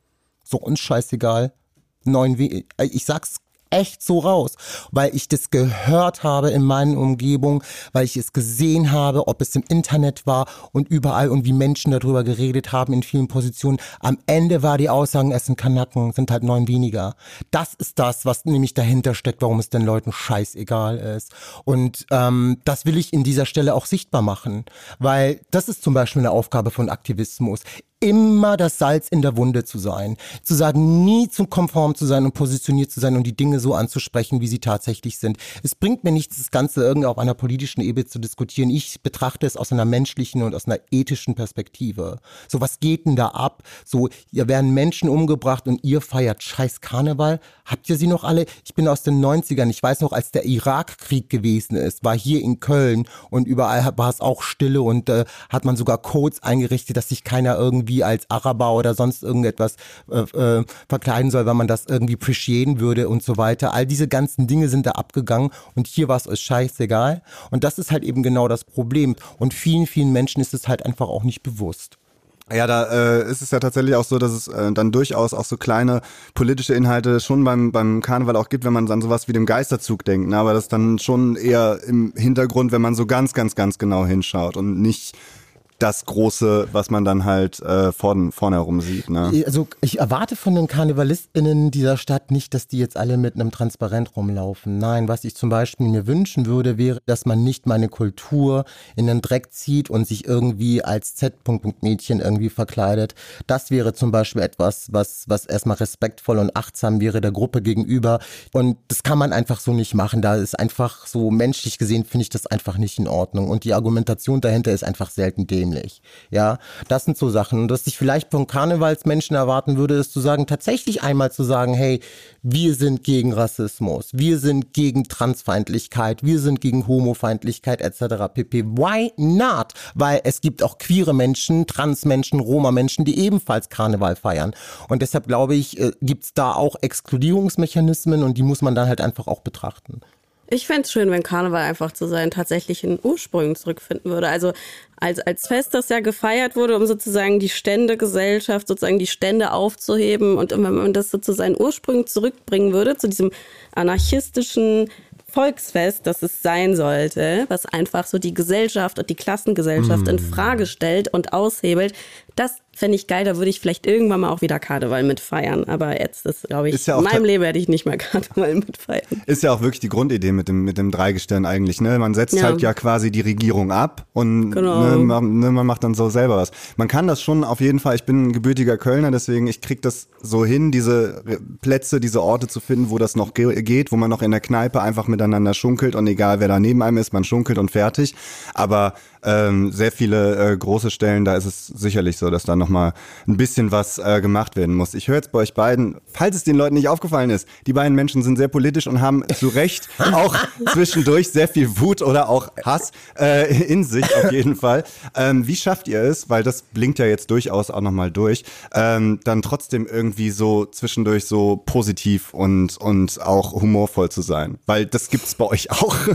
D: So uns scheißegal. Neun We ich sag's echt so raus, weil ich das gehört habe in meinen Umgebungen, weil ich es gesehen habe, ob es im Internet war und überall und wie Menschen darüber geredet haben in vielen Positionen. Am Ende war die Aussagen, es sind Kanaken, sind halt neun weniger. Das ist das, was nämlich dahinter steckt, warum es den Leuten scheißegal ist. Und ähm, das will ich in dieser Stelle auch sichtbar machen, weil das ist zum Beispiel eine Aufgabe von Aktivismus immer das Salz in der Wunde zu sein. Zu sagen, nie zu konform zu sein und positioniert zu sein und die Dinge so anzusprechen, wie sie tatsächlich sind. Es bringt mir nichts, das Ganze irgendwie auf einer politischen Ebene zu diskutieren. Ich betrachte es aus einer menschlichen und aus einer ethischen Perspektive. So, was geht denn da ab? So, hier werden Menschen umgebracht und ihr feiert scheiß Karneval. Habt ihr sie noch alle? Ich bin aus den 90ern. Ich weiß noch, als der Irakkrieg gewesen ist, war hier in Köln und überall war es auch Stille und äh, hat man sogar Codes eingerichtet, dass sich keiner irgendwie als Araber oder sonst irgendetwas äh, äh, verkleiden soll, weil man das irgendwie appreciaten würde und so weiter. All diese ganzen Dinge sind da abgegangen und hier war es euch scheißegal. Und das ist halt eben genau das Problem. Und vielen, vielen Menschen ist es halt einfach auch nicht bewusst.
B: Ja, da äh, ist es ja tatsächlich auch so, dass es äh, dann durchaus auch so kleine politische Inhalte schon beim, beim Karneval auch gibt, wenn man an sowas wie dem Geisterzug denkt. Ne? Aber das dann schon eher im Hintergrund, wenn man so ganz, ganz, ganz genau hinschaut und nicht das Große, was man dann halt äh, vorn, vorne herum sieht. Ne?
D: Also ich erwarte von den KarnevalistInnen dieser Stadt nicht, dass die jetzt alle mit einem Transparent rumlaufen. Nein, was ich zum Beispiel mir wünschen würde, wäre, dass man nicht meine Kultur in den Dreck zieht und sich irgendwie als Z-Mädchen irgendwie verkleidet. Das wäre zum Beispiel etwas, was, was erstmal respektvoll und achtsam wäre der Gruppe gegenüber. Und das kann man einfach so nicht machen. Da ist einfach so menschlich gesehen, finde ich das einfach nicht in Ordnung. Und die Argumentation dahinter ist einfach selten dämlich dämlich. Ja, das sind so Sachen. Und was ich vielleicht von Karnevalsmenschen erwarten würde, ist zu sagen, tatsächlich einmal zu sagen, hey, wir sind gegen Rassismus, wir sind gegen Transfeindlichkeit, wir sind gegen Homofeindlichkeit etc. pp. Why not? Weil es gibt auch queere Menschen, Transmenschen, Roma-Menschen, die ebenfalls Karneval feiern. Und deshalb glaube ich, äh, gibt's da auch Exkludierungsmechanismen und die muss man dann halt einfach auch betrachten.
C: Ich fände es schön, wenn Karneval einfach zu seinen tatsächlichen Ursprüngen zurückfinden würde. Also als, als Fest, das ja gefeiert wurde, um sozusagen die Ständegesellschaft, sozusagen die Stände aufzuheben und wenn man das so zu seinen Ursprüngen zurückbringen würde, zu diesem anarchistischen Volksfest, das es sein sollte, was einfach so die Gesellschaft und die Klassengesellschaft in Frage stellt und aushebelt, das fände ich geil, da würde ich vielleicht irgendwann mal auch wieder Karneval mitfeiern. Aber jetzt ist, glaube ich,
B: Ist ja
C: in meinem Leben werde ich nicht mehr Karneval mitfeiern.
B: Ist ja auch wirklich die Grundidee mit dem, mit dem Dreigestirn eigentlich. Ne? Man setzt
C: Ja.
B: halt ja quasi die Regierung ab und
C: Genau.
B: ne, man, ne, man macht dann so selber was. Man kann das schon auf jeden Fall, ich bin ein gebürtiger Kölner, deswegen ich krieg das so hin, diese Plätze, diese Orte zu finden, wo das noch ge geht, wo man noch in der Kneipe einfach miteinander schunkelt und egal wer da neben einem ist, man schunkelt und fertig. Aber ähm, sehr viele äh, große Stellen, da ist es sicherlich so, dass da nochmal ein bisschen was äh, gemacht werden muss. Ich höre jetzt bei euch beiden, falls es den Leuten nicht aufgefallen ist, die beiden Menschen sind sehr politisch und haben zu Recht auch zwischendurch sehr viel Wut oder auch Hass äh, in sich auf jeden Fall. Ähm, wie schafft ihr es, weil das blinkt ja jetzt durchaus auch nochmal durch, ähm, dann trotzdem irgendwie so zwischendurch so positiv und, und auch humorvoll zu sein? Weil das gibt's bei euch auch.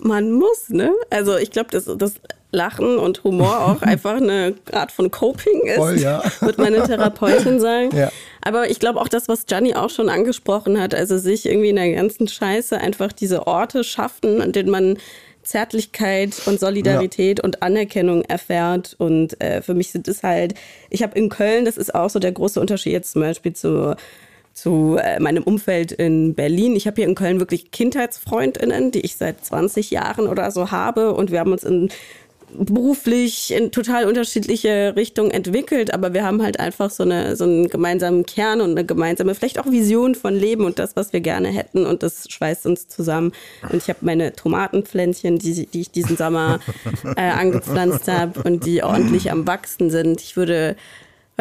C: Man muss, ne? Also ich glaube, dass das Lachen und Humor auch einfach eine Art von Coping ist,
D: Voll, ja.
C: wird meine Therapeutin sagen.
D: Ja.
C: Aber ich glaube auch das, was Gianni auch schon angesprochen hat, also sich irgendwie in der ganzen Scheiße einfach diese Orte schaffen, an denen man Zärtlichkeit und Solidarität und Anerkennung erfährt. Und äh, für mich sind es halt, ich habe in Köln, das ist auch so der große Unterschied jetzt zum Beispiel zu zu äh, meinem Umfeld in Berlin. Ich habe hier in Köln wirklich Kindheitsfreundinnen, die ich seit 20 Jahren oder so habe und wir haben uns in beruflich in total unterschiedliche Richtungen entwickelt, aber wir haben halt einfach so, eine, so einen gemeinsamen Kern und eine gemeinsame, vielleicht auch Vision von Leben und das, was wir gerne hätten und das schweißt uns zusammen. Und ich habe meine Tomatenpflänzchen, die, die ich diesen Sommer äh, angepflanzt habe und die ordentlich am Wachsen sind. Ich würde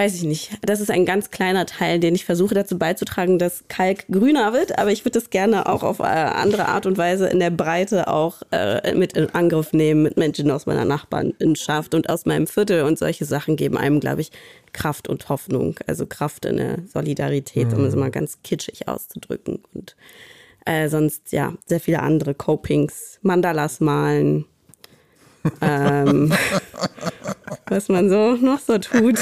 C: weiß ich nicht. Das ist ein ganz kleiner Teil, den ich versuche dazu beizutragen, dass Kalk grüner wird. Aber ich würde das gerne auch auf äh, andere Art und Weise in der Breite auch äh, mit in Angriff nehmen, mit Menschen aus meiner Nachbarschaft und aus meinem Viertel. Und solche Sachen geben einem, glaube ich, Kraft und Hoffnung. Also Kraft in der Solidarität, mhm. um es mal ganz kitschig auszudrücken. Und äh, sonst, ja, sehr viele andere Copings, Mandalas malen. ähm, was man so noch so tut.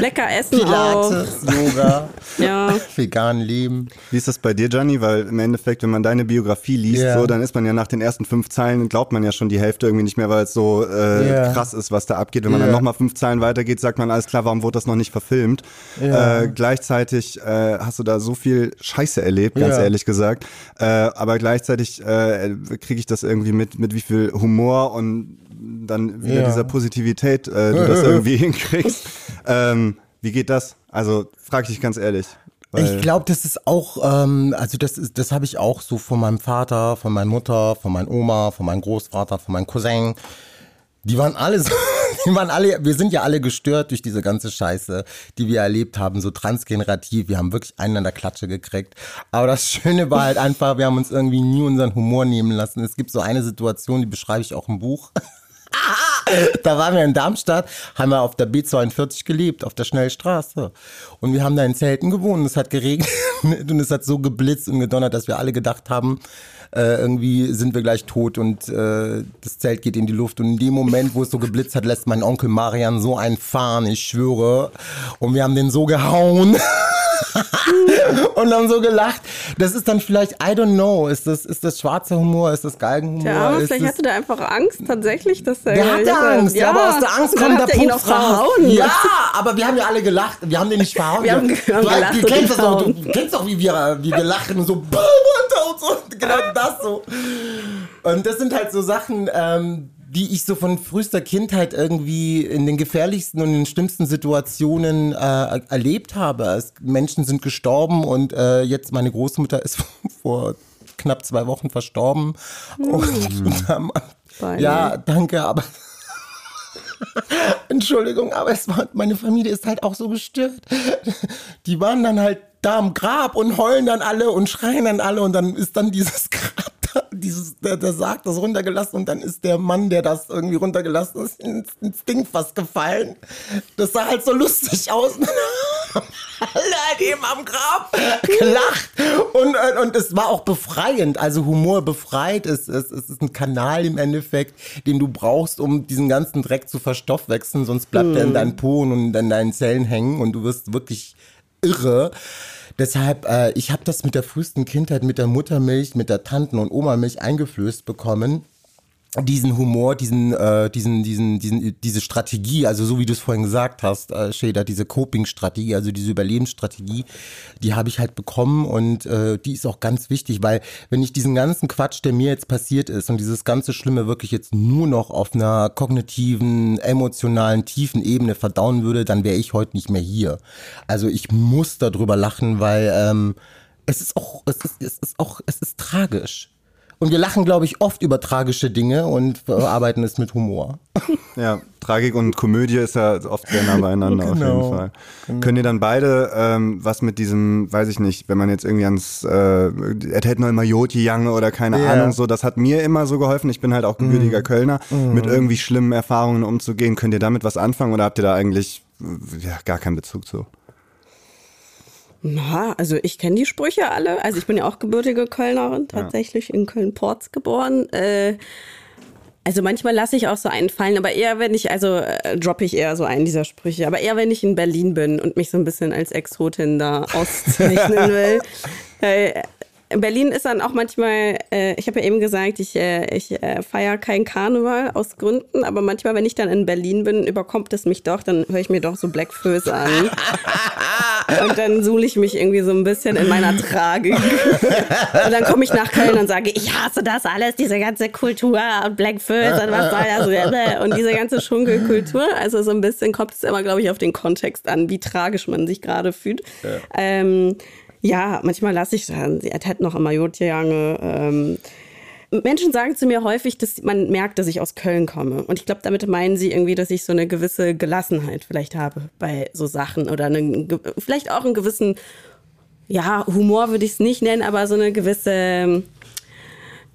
C: Lecker essen
D: Pilates,
C: auch.
D: Yoga,
C: Ja.
D: vegan leben.
B: Wie ist das bei dir, Gianni? Weil im Endeffekt, wenn man deine Biografie liest,
D: Ja.
B: so, dann ist man ja nach den ersten fünf Zeilen, glaubt man ja schon die Hälfte irgendwie nicht mehr, weil es so äh,
D: Ja.
B: krass ist, was da abgeht. Wenn man
D: Ja.
B: dann nochmal fünf Zeilen weitergeht, sagt man, alles klar, warum wurde das noch nicht verfilmt? Äh, gleichzeitig äh, hast du da so viel Scheiße erlebt, ganz ehrlich gesagt. Äh, aber gleichzeitig äh, kriege ich das irgendwie mit, mit wie viel Humor und dann wieder dieser Positivität äh, du das irgendwie hinkriegst. Ähm, wie geht das? Also frag ich dich ganz ehrlich.
D: Ich glaube, das ist auch, ähm, also das ist, das habe ich auch so von meinem Vater, von meiner Mutter, von meiner Oma, von meinem Großvater, von meinem Cousin. Die waren alle so, die waren alle, wir sind ja alle gestört durch diese ganze Scheiße, die wir erlebt haben, so transgenerativ. Wir haben wirklich einen an der Klatsche gekriegt. Aber das Schöne war halt einfach, wir haben uns irgendwie nie unseren Humor nehmen lassen. Es gibt so eine Situation, die beschreibe ich auch im Buch. Da waren wir in Darmstadt, haben wir auf der B42 gelebt, auf der Schnellstraße. Und wir haben da in Zelten gewohnt. Es hat geregnet und es hat so geblitzt und gedonnert, dass wir alle gedacht haben, äh, irgendwie sind wir gleich tot und äh, das Zelt geht in die Luft. Und in dem Moment, wo es so geblitzt hat, lässt mein Onkel Marian so einen fahren, ich schwöre. Und wir haben den so gehauen. und haben so gelacht. Das ist dann vielleicht, I don't know, ist das, ist das schwarzer Humor, ist das Galgenhumor?
C: Der Arme,
D: ist
C: vielleicht
D: das,
C: hatte der einfach Angst tatsächlich, dass er.
D: der hatte Angst, ja, aber aus der Angst kommt der
C: er auch
D: Pups
C: verhauen.
D: Ja, aber wir haben ja alle gelacht. Wir haben den nicht verhauen.
C: Wir haben- wir haben
D: du,
C: gelacht
D: du, kennst das
C: verhauen.
D: du kennst doch, wie wir, wie wir lachen und so boom, und so. Genau das so. Und das sind halt so Sachen, ähm, die ich so von frühester Kindheit irgendwie in den gefährlichsten und den schlimmsten Situationen äh, erlebt habe. Es, Menschen sind gestorben und äh, jetzt meine Großmutter ist vor knapp zwei Wochen verstorben. Und, und ähm, ja, danke, aber Entschuldigung, aber es war, meine Familie ist halt auch so gestört. Die waren dann halt da am Grab und heulen dann alle und schreien dann alle und dann ist dann dieses Grab dieses, der, der Sarg das runtergelassen und dann ist der Mann, der das irgendwie runtergelassen ist, ins, ins Ding fast gefallen. Das sah halt so lustig aus. alle halt eben am Grab gelacht. Und, äh, und es war auch befreiend. Also Humor befreit. Es, es, es ist ein Kanal im Endeffekt, den du brauchst, um diesen ganzen Dreck zu verstoffwechseln. Sonst bleibt er in deinen Po und in deinen Zellen hängen und du wirst wirklich irre. Deshalb, äh, ich habe das mit der frühesten Kindheit, mit der Muttermilch, mit der Tanten- und Omamilch eingeflößt bekommen diesen Humor, diesen, äh, diesen, diesen, diesen, diese Strategie, also so wie du es vorhin gesagt hast, äh, Shader, diese Coping-Strategie, also diese Überlebensstrategie, die habe ich halt bekommen und äh, die ist auch ganz wichtig, weil wenn ich diesen ganzen Quatsch, der mir jetzt passiert ist und dieses ganze Schlimme wirklich jetzt nur noch auf einer kognitiven, emotionalen, tiefen Ebene verdauen würde, dann wäre ich heute nicht mehr hier. Also ich muss darüber lachen, weil ähm, es ist auch, es ist, es ist auch, es ist tragisch. Und wir lachen, glaube ich, oft über tragische Dinge und verarbeiten es mit Humor.
B: Ja, Tragik und Komödie ist ja oft sehr nah beieinander auf
D: Genau.
B: jeden Fall. Können ihr dann beide ähm, was mit diesem, weiß ich nicht, wenn man jetzt irgendwie ans äh, Ed noch immer Joti Jange oder keine
D: Ja.
B: Ahnung so, das hat mir immer so geholfen. Ich bin halt auch gebürtiger Kölner, mit irgendwie schlimmen Erfahrungen umzugehen. Könnt ihr damit was anfangen oder habt ihr da eigentlich äh, ja, gar keinen Bezug zu?
C: Na, also ich kenne die Sprüche alle. Also ich bin ja auch gebürtige Kölnerin, tatsächlich in Köln-Porz geboren. Äh, also manchmal lasse ich auch so einen fallen, aber eher wenn ich, also äh, droppe ich eher so einen dieser Sprüche, aber eher wenn ich in Berlin bin und mich so ein bisschen als Exotin da auszeichnen will. Äh, Berlin ist dann auch manchmal, äh, ich habe ja eben gesagt, ich, äh, ich äh, feiere kein Karneval aus Gründen, aber manchmal, wenn ich dann in Berlin bin, überkommt es mich doch, dann höre ich mir doch so Black Föß an. Und dann suhle ich mich irgendwie so ein bisschen in meiner Tragik. Und dann komme ich nach Köln und sage, ich hasse das alles, diese ganze Kultur und Blackfoot und was soll das? Und diese ganze Schunkelkultur. Also so ein bisschen kommt es immer, glaube ich, auf den Kontext an, wie tragisch man sich gerade fühlt. Ja. Ähm, ja, manchmal lasse ich dann, er hat noch immer Jotjange. Ähm, Menschen sagen zu mir häufig, dass man merkt, dass ich aus Köln komme. Und ich glaube, damit meinen sie irgendwie, dass ich so eine gewisse Gelassenheit vielleicht habe bei so Sachen oder eine, vielleicht auch einen gewissen, ja, Humor würde ich es nicht nennen, aber so eine gewisse,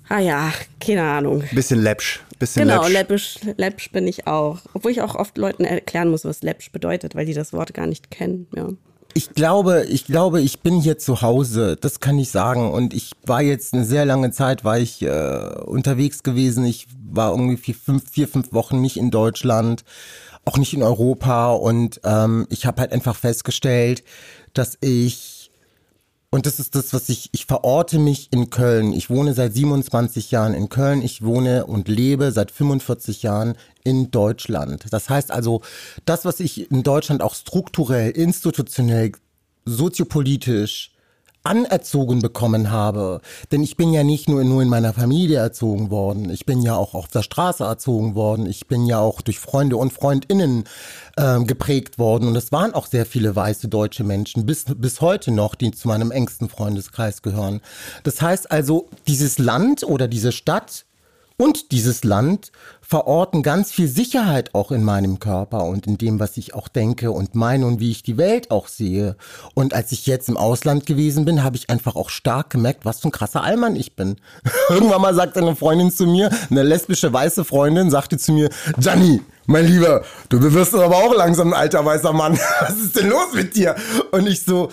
C: ah ja, keine Ahnung.
B: Bisschen läppsch. Bisschen
C: genau,
B: läppsch.
C: läppisch, läppsch bin ich auch. Obwohl ich auch oft Leuten erklären muss, was läppsch bedeutet, weil die das Wort gar nicht kennen. Ja.
D: Ich glaube, ich glaube, ich bin hier zu Hause. Das kann ich sagen. Und ich war jetzt eine sehr lange Zeit, war ich äh, unterwegs gewesen. Ich war irgendwie fünf, vier, fünf Wochen nicht in Deutschland, auch nicht in Europa. Und ähm, ich habe halt einfach festgestellt, dass ich und das ist das, was ich, ich verorte mich in Köln. Ich wohne seit 27 Jahren in Köln. Ich wohne und lebe seit 45 Jahren in Deutschland. Das heißt also, das, was ich in Deutschland auch strukturell, institutionell, soziopolitisch, anerzogen bekommen habe. Denn ich bin ja nicht nur, nur in meiner Familie erzogen worden, ich bin ja auch auf der Straße erzogen worden, ich bin ja auch durch Freunde und Freundinnen äh, geprägt worden. Und es waren auch sehr viele weiße deutsche Menschen, bis, bis heute noch, die zu meinem engsten Freundeskreis gehören. Das heißt also, dieses Land oder diese Stadt und dieses Land verorten ganz viel Sicherheit auch in meinem Körper und in dem, was ich auch denke und meine und wie ich die Welt auch sehe. Und als ich jetzt im Ausland gewesen bin, habe ich einfach auch stark gemerkt, was für ein krasser Allmann ich bin. Irgendwann mal sagt eine Freundin zu mir, eine lesbische weiße Freundin, sagte zu mir, Gianni, mein Lieber, du wirst aber auch langsam ein alter weißer Mann. Was ist denn los mit dir? Und ich so,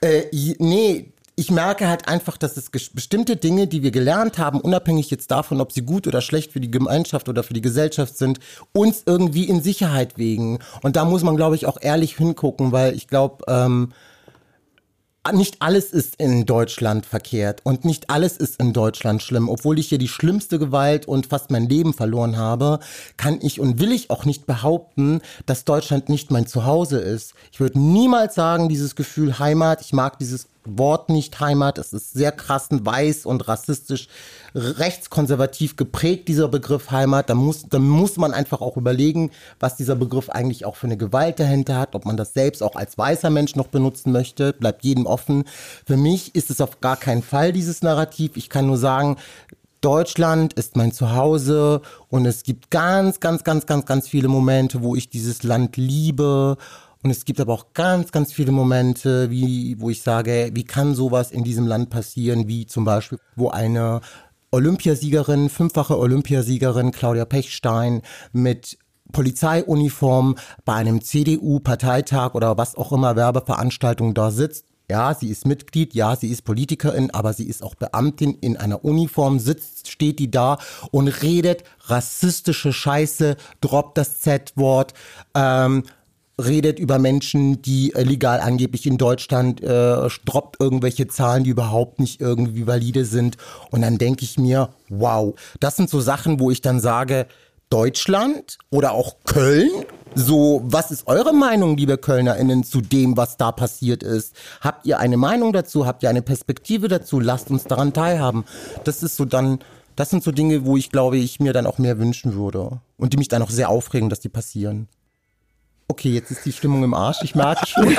D: äh, nee, ich merke halt einfach, dass es bestimmte Dinge, die wir gelernt haben, unabhängig jetzt davon, ob sie gut oder schlecht für die Gemeinschaft oder für die Gesellschaft sind, uns irgendwie in Sicherheit wegen. Und da muss man, glaube ich, auch ehrlich hingucken, weil ich glaube, ähm, nicht alles ist in Deutschland verkehrt und nicht alles ist in Deutschland schlimm. Obwohl ich hier die schlimmste Gewalt und fast mein Leben verloren habe, kann ich und will ich auch nicht behaupten, dass Deutschland nicht mein Zuhause ist. Ich würde niemals sagen, dieses Gefühl Heimat, ich mag dieses Wort nicht Heimat. Es ist sehr krassen weiß und rassistisch, rechtskonservativ geprägt, dieser Begriff Heimat. Da muss, da muss man einfach auch überlegen, was dieser Begriff eigentlich auch für eine Gewalt dahinter hat, ob man das selbst auch als weißer Mensch noch benutzen möchte, bleibt jedem offen. Für mich ist es auf gar keinen Fall dieses Narrativ. Ich kann nur sagen, Deutschland ist mein Zuhause und es gibt ganz, ganz, ganz, ganz, ganz viele Momente, wo ich dieses Land liebe und es gibt aber auch ganz, ganz viele Momente, wie, wo ich sage, wie kann sowas in diesem Land passieren, wie zum Beispiel, wo eine Olympiasiegerin, fünffache Olympiasiegerin Claudia Pechstein mit Polizeiuniform bei einem CDU-Parteitag oder was auch immer Werbeveranstaltung da sitzt. Ja, sie ist Mitglied, ja, sie ist Politikerin, aber sie ist auch Beamtin in einer Uniform, sitzt, steht die da und redet rassistische Scheiße, droppt das Z-Wort, ähm, redet über Menschen, die äh, legal angeblich in Deutschland äh, droppt irgendwelche Zahlen, die überhaupt nicht irgendwie valide sind. Und dann denke ich mir, wow, das sind so Sachen, wo ich dann sage, Deutschland oder auch Köln? So, was ist eure Meinung, liebe KölnerInnen, zu dem, was da passiert ist? Habt ihr eine Meinung dazu? Habt ihr eine Perspektive dazu? Lasst uns daran teilhaben. Das ist so dann, das sind so Dinge, wo ich glaube, ich mir dann auch mehr wünschen würde. Und die mich dann auch sehr aufregen, dass die passieren. Okay, jetzt ist die Stimmung im Arsch, ich merke schon.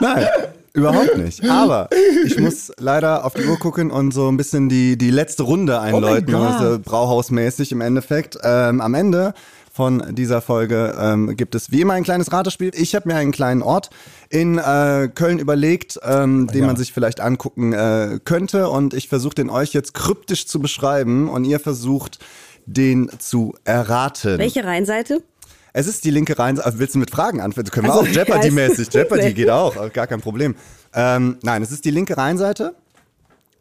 B: Nein, überhaupt nicht. Aber ich muss leider auf die Uhr gucken und so ein bisschen die, die letzte Runde einläuten, oh also Brauhausmäßig im Endeffekt. Ähm, am Ende von dieser Folge ähm, gibt es wie immer ein kleines Ratespiel. Ich habe mir einen kleinen Ort in äh, Köln überlegt, ähm, den ja. man sich vielleicht angucken äh, könnte. Und ich versuche den euch jetzt kryptisch zu beschreiben und ihr versucht den zu erraten.
C: Welche Rheinseite?
B: Es ist die linke Rheinseite. Also willst du mit Fragen antworten? Können wir also, auch Jeopardy-mäßig. Jeopardy geht auch, gar kein Problem. Ähm, nein, es ist die linke Rheinseite.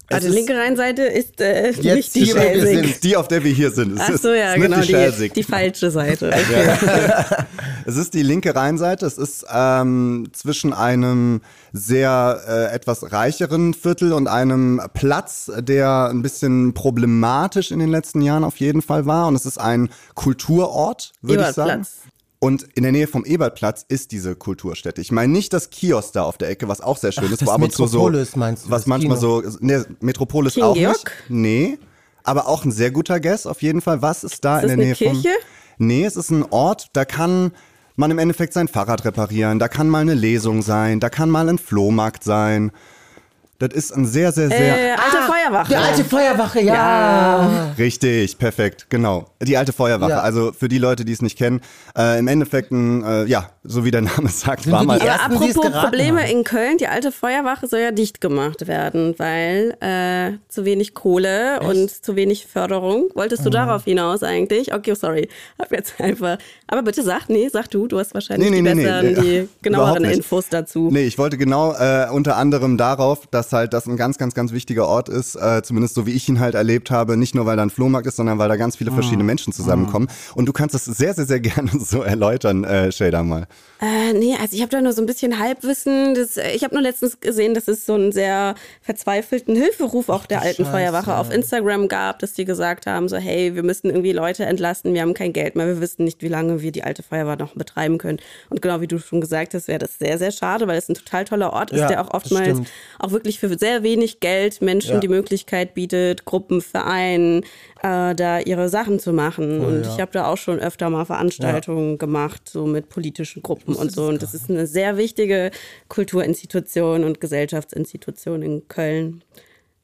C: Also die linke Rheinseite ist äh, nicht die
B: Schelsig. Die, auf der wir hier sind.
C: Es Ach so, ja, genau, die, die, die, falsche Seite. Okay.
B: Es ist die linke Rheinseite. Es ist ähm, zwischen einem sehr äh, etwas reicheren Viertel und einem Platz, der ein bisschen problematisch in den letzten Jahren auf jeden Fall war. Und es ist ein Kulturort, würde ich sagen. Und in der Nähe vom Ebertplatz ist diese Kulturstätte. Ich meine nicht das Kiosk da auf der Ecke, was auch sehr schön
D: Ach,
B: ist,
D: das
B: wo ab und zu so,
D: Metropolis meinst du,
B: was
D: das
B: manchmal
D: Kino?
B: so, ne, Metropolis
C: King
B: auch
C: Georg?
B: nicht. Nee, aber auch ein sehr guter Guess auf jeden Fall. Was ist da
C: Ist
B: in der Nähe vom?
C: Kirche?
B: Nee, es ist ein Ort, da kann man im Endeffekt sein Fahrrad reparieren, da kann mal eine Lesung sein, da kann mal ein Flohmarkt sein. Das ist ein sehr, sehr, sehr
C: Äh, alte Feuerwache.
D: Die alte Feuerwache, ja.
B: Richtig, perfekt, genau. Die alte Feuerwache.
D: Ja.
B: Also für die Leute, die es nicht kennen, äh, im Endeffekt, ein, äh, ja, so wie der Name sagt,
D: Sind
B: war mal.
D: die
C: Aber
D: Ersten,
C: apropos Probleme
D: haben.
C: in Köln, die alte Feuerwache soll ja dicht gemacht werden, weil äh, zu wenig Kohle und zu wenig Förderung. Wolltest
B: Mhm.
C: du darauf hinaus eigentlich? Okay, sorry. Hab jetzt einfach. Aber bitte sag, nee, sag du, du hast wahrscheinlich
B: Nee, nee,
C: die
B: nee,
C: besseren,
B: nee,
C: die genaueren. Infos dazu.
B: Nee, ich wollte genau äh, unter anderem darauf, dass halt das ein ganz, ganz, ganz wichtiger Ort ist, äh, zumindest so wie ich ihn halt erlebt habe, nicht nur weil da ein Flohmarkt ist, sondern weil da ganz viele verschiedene Menschen zusammenkommen. Und du kannst das sehr, sehr, sehr gerne so erläutern, äh, Shader mal.
C: Äh, nee, also ich habe da nur so ein bisschen Halbwissen. Das, äh, ich habe nur letztens gesehen, dass es so einen sehr verzweifelten Hilferuf auch der alten
D: Scheiße.
C: Feuerwache auf Instagram gab, dass die gesagt haben, so hey, wir müssen irgendwie Leute entlasten, wir haben kein Geld mehr, wir wissen nicht, wie lange wir die alte Feuerwache noch betreiben können. Und genau wie du schon gesagt hast, wäre das sehr, sehr schade, weil es ein total toller Ort ist,
D: Ja,
C: der auch oftmals auch wirklich für sehr wenig Geld Menschen
D: Ja.
C: die Möglichkeit bietet, Gruppen, Vereinen, äh, da ihre Sachen zu machen. und
D: ja.
C: ich habe da auch schon öfter mal Veranstaltungen gemacht, so mit politischen Gruppen und so. Und das ist eine sehr wichtige Kulturinstitution und Gesellschaftsinstitution in Köln.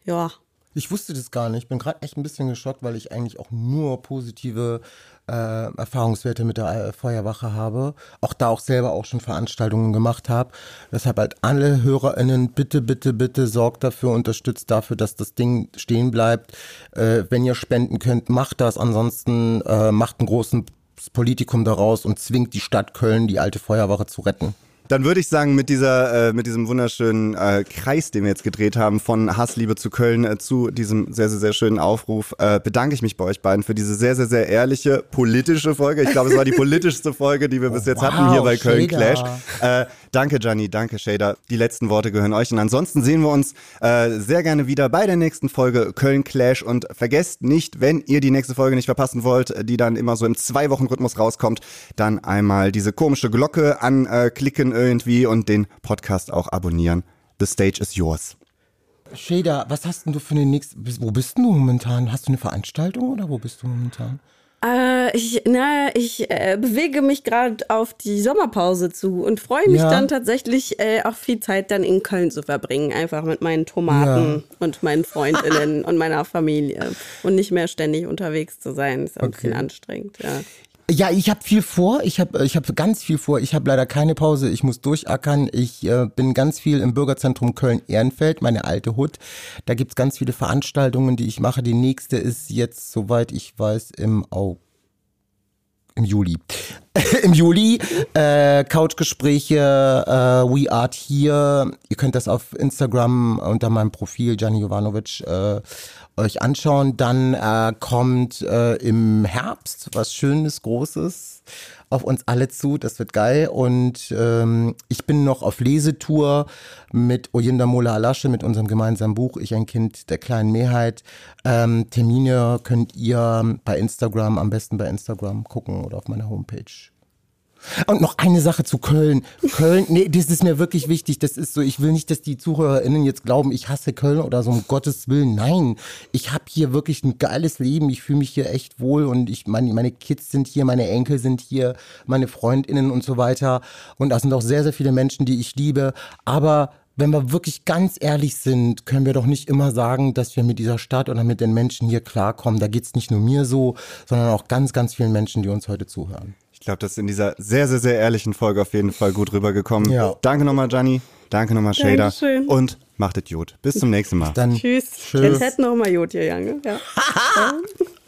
C: Ja.
D: Ich wusste das gar nicht. Ich bin gerade echt ein bisschen geschockt, weil ich eigentlich auch nur positive äh, Erfahrungswerte mit der äh, Feuerwache habe. Auch da auch selber auch schon Veranstaltungen gemacht habe. Deshalb halt alle HörerInnen, bitte, bitte, bitte sorgt dafür, unterstützt dafür, dass das Ding stehen bleibt. Äh, wenn ihr spenden könnt, macht das. Ansonsten äh, macht einen großen Politikum daraus und zwingt die Stadt Köln, die alte Feuerwache zu retten.
B: Dann würde ich sagen, mit dieser, äh, mit diesem wunderschönen äh, Kreis, den wir jetzt gedreht haben, von Hassliebe zu Köln äh, zu diesem sehr, sehr, sehr schönen Aufruf, äh, bedanke ich mich bei euch beiden für diese sehr, sehr, sehr ehrliche politische Folge. Ich glaube, es war die politischste Folge, die wir bis jetzt hatten
D: wow,
B: hier bei Köln. Clash. Äh, danke, Gianni, danke, Shader. Die letzten Worte gehören euch. Und ansonsten sehen wir uns äh, sehr gerne wieder bei der nächsten Folge Köln Clash. Und vergesst nicht, wenn ihr die nächste Folge nicht verpassen wollt, die dann immer so im Zwei-Wochen-Rhythmus rauskommt, dann einmal diese komische Glocke anklicken irgendwie und den Podcast auch abonnieren. The stage is yours.
D: Shader, was hast denn du für eine nächste, wo bist denn du momentan? Hast du eine Veranstaltung oder wo bist du momentan?
C: Äh, ich, na, ich äh, bewege mich gerade auf die Sommerpause zu und freue mich
D: Ja.
C: dann tatsächlich äh, auch viel Zeit dann in Köln zu verbringen, einfach mit meinen Tomaten und meinen Freundinnen und meiner Familie und nicht mehr ständig unterwegs zu sein. Ist auch ein bisschen anstrengend, ja.
D: Ja, ich habe viel vor. Ich habe ich hab ganz viel vor. Ich habe leider keine Pause. Ich muss durchackern. Ich äh, bin ganz viel im Bürgerzentrum Köln-Ehrenfeld, meine alte Hut. Da gibt's ganz viele Veranstaltungen, die ich mache. Die nächste ist jetzt, soweit ich weiß, im August. Im Juli. Im Juli. Äh, Couchgespräche, äh, We Art Here. Ihr könnt das auf Instagram unter meinem Profil Gianni Jovanovic äh, euch anschauen. Dann äh, kommt äh, im Herbst was Schönes, Großes auf uns alle zu. Das wird geil. Und ähm, ich bin noch auf Lesetour mit Oyinda Mola Alasche, mit unserem gemeinsamen Buch Ich ein Kind der kleinen Mehrheit. Ähm, Termine könnt ihr bei Instagram, am besten bei Instagram gucken oder auf meiner Homepage. Und noch eine Sache zu Köln. Köln, nee, das ist mir wirklich wichtig. Das ist so, ich will nicht, dass die ZuhörerInnen jetzt glauben, ich hasse Köln oder so, um Gottes Willen. Nein, ich habe hier wirklich ein geiles Leben. Ich fühle mich hier echt wohl und ich, meine, meine Kids sind hier, meine Enkel sind hier, meine FreundInnen und so weiter. Und da sind auch sehr, sehr viele Menschen, die ich liebe. Aber wenn wir wirklich ganz ehrlich sind, können wir doch nicht immer sagen, dass wir mit dieser Stadt oder mit den Menschen hier klarkommen. Da geht's nicht nur mir so, sondern auch ganz, ganz vielen Menschen, die uns heute zuhören.
B: Ich glaube, das ist in dieser sehr, sehr, sehr ehrlichen Folge auf jeden Fall gut rübergekommen.
D: Ja.
B: Danke nochmal, Gianni. Danke nochmal, Shader.
C: Dankeschön.
B: Und macht es gut. Bis zum nächsten Mal.
D: Dann
C: Tschüss.
D: Tschüss.
C: Jetzt hätten noch mal Jod hier, Jange. Ja.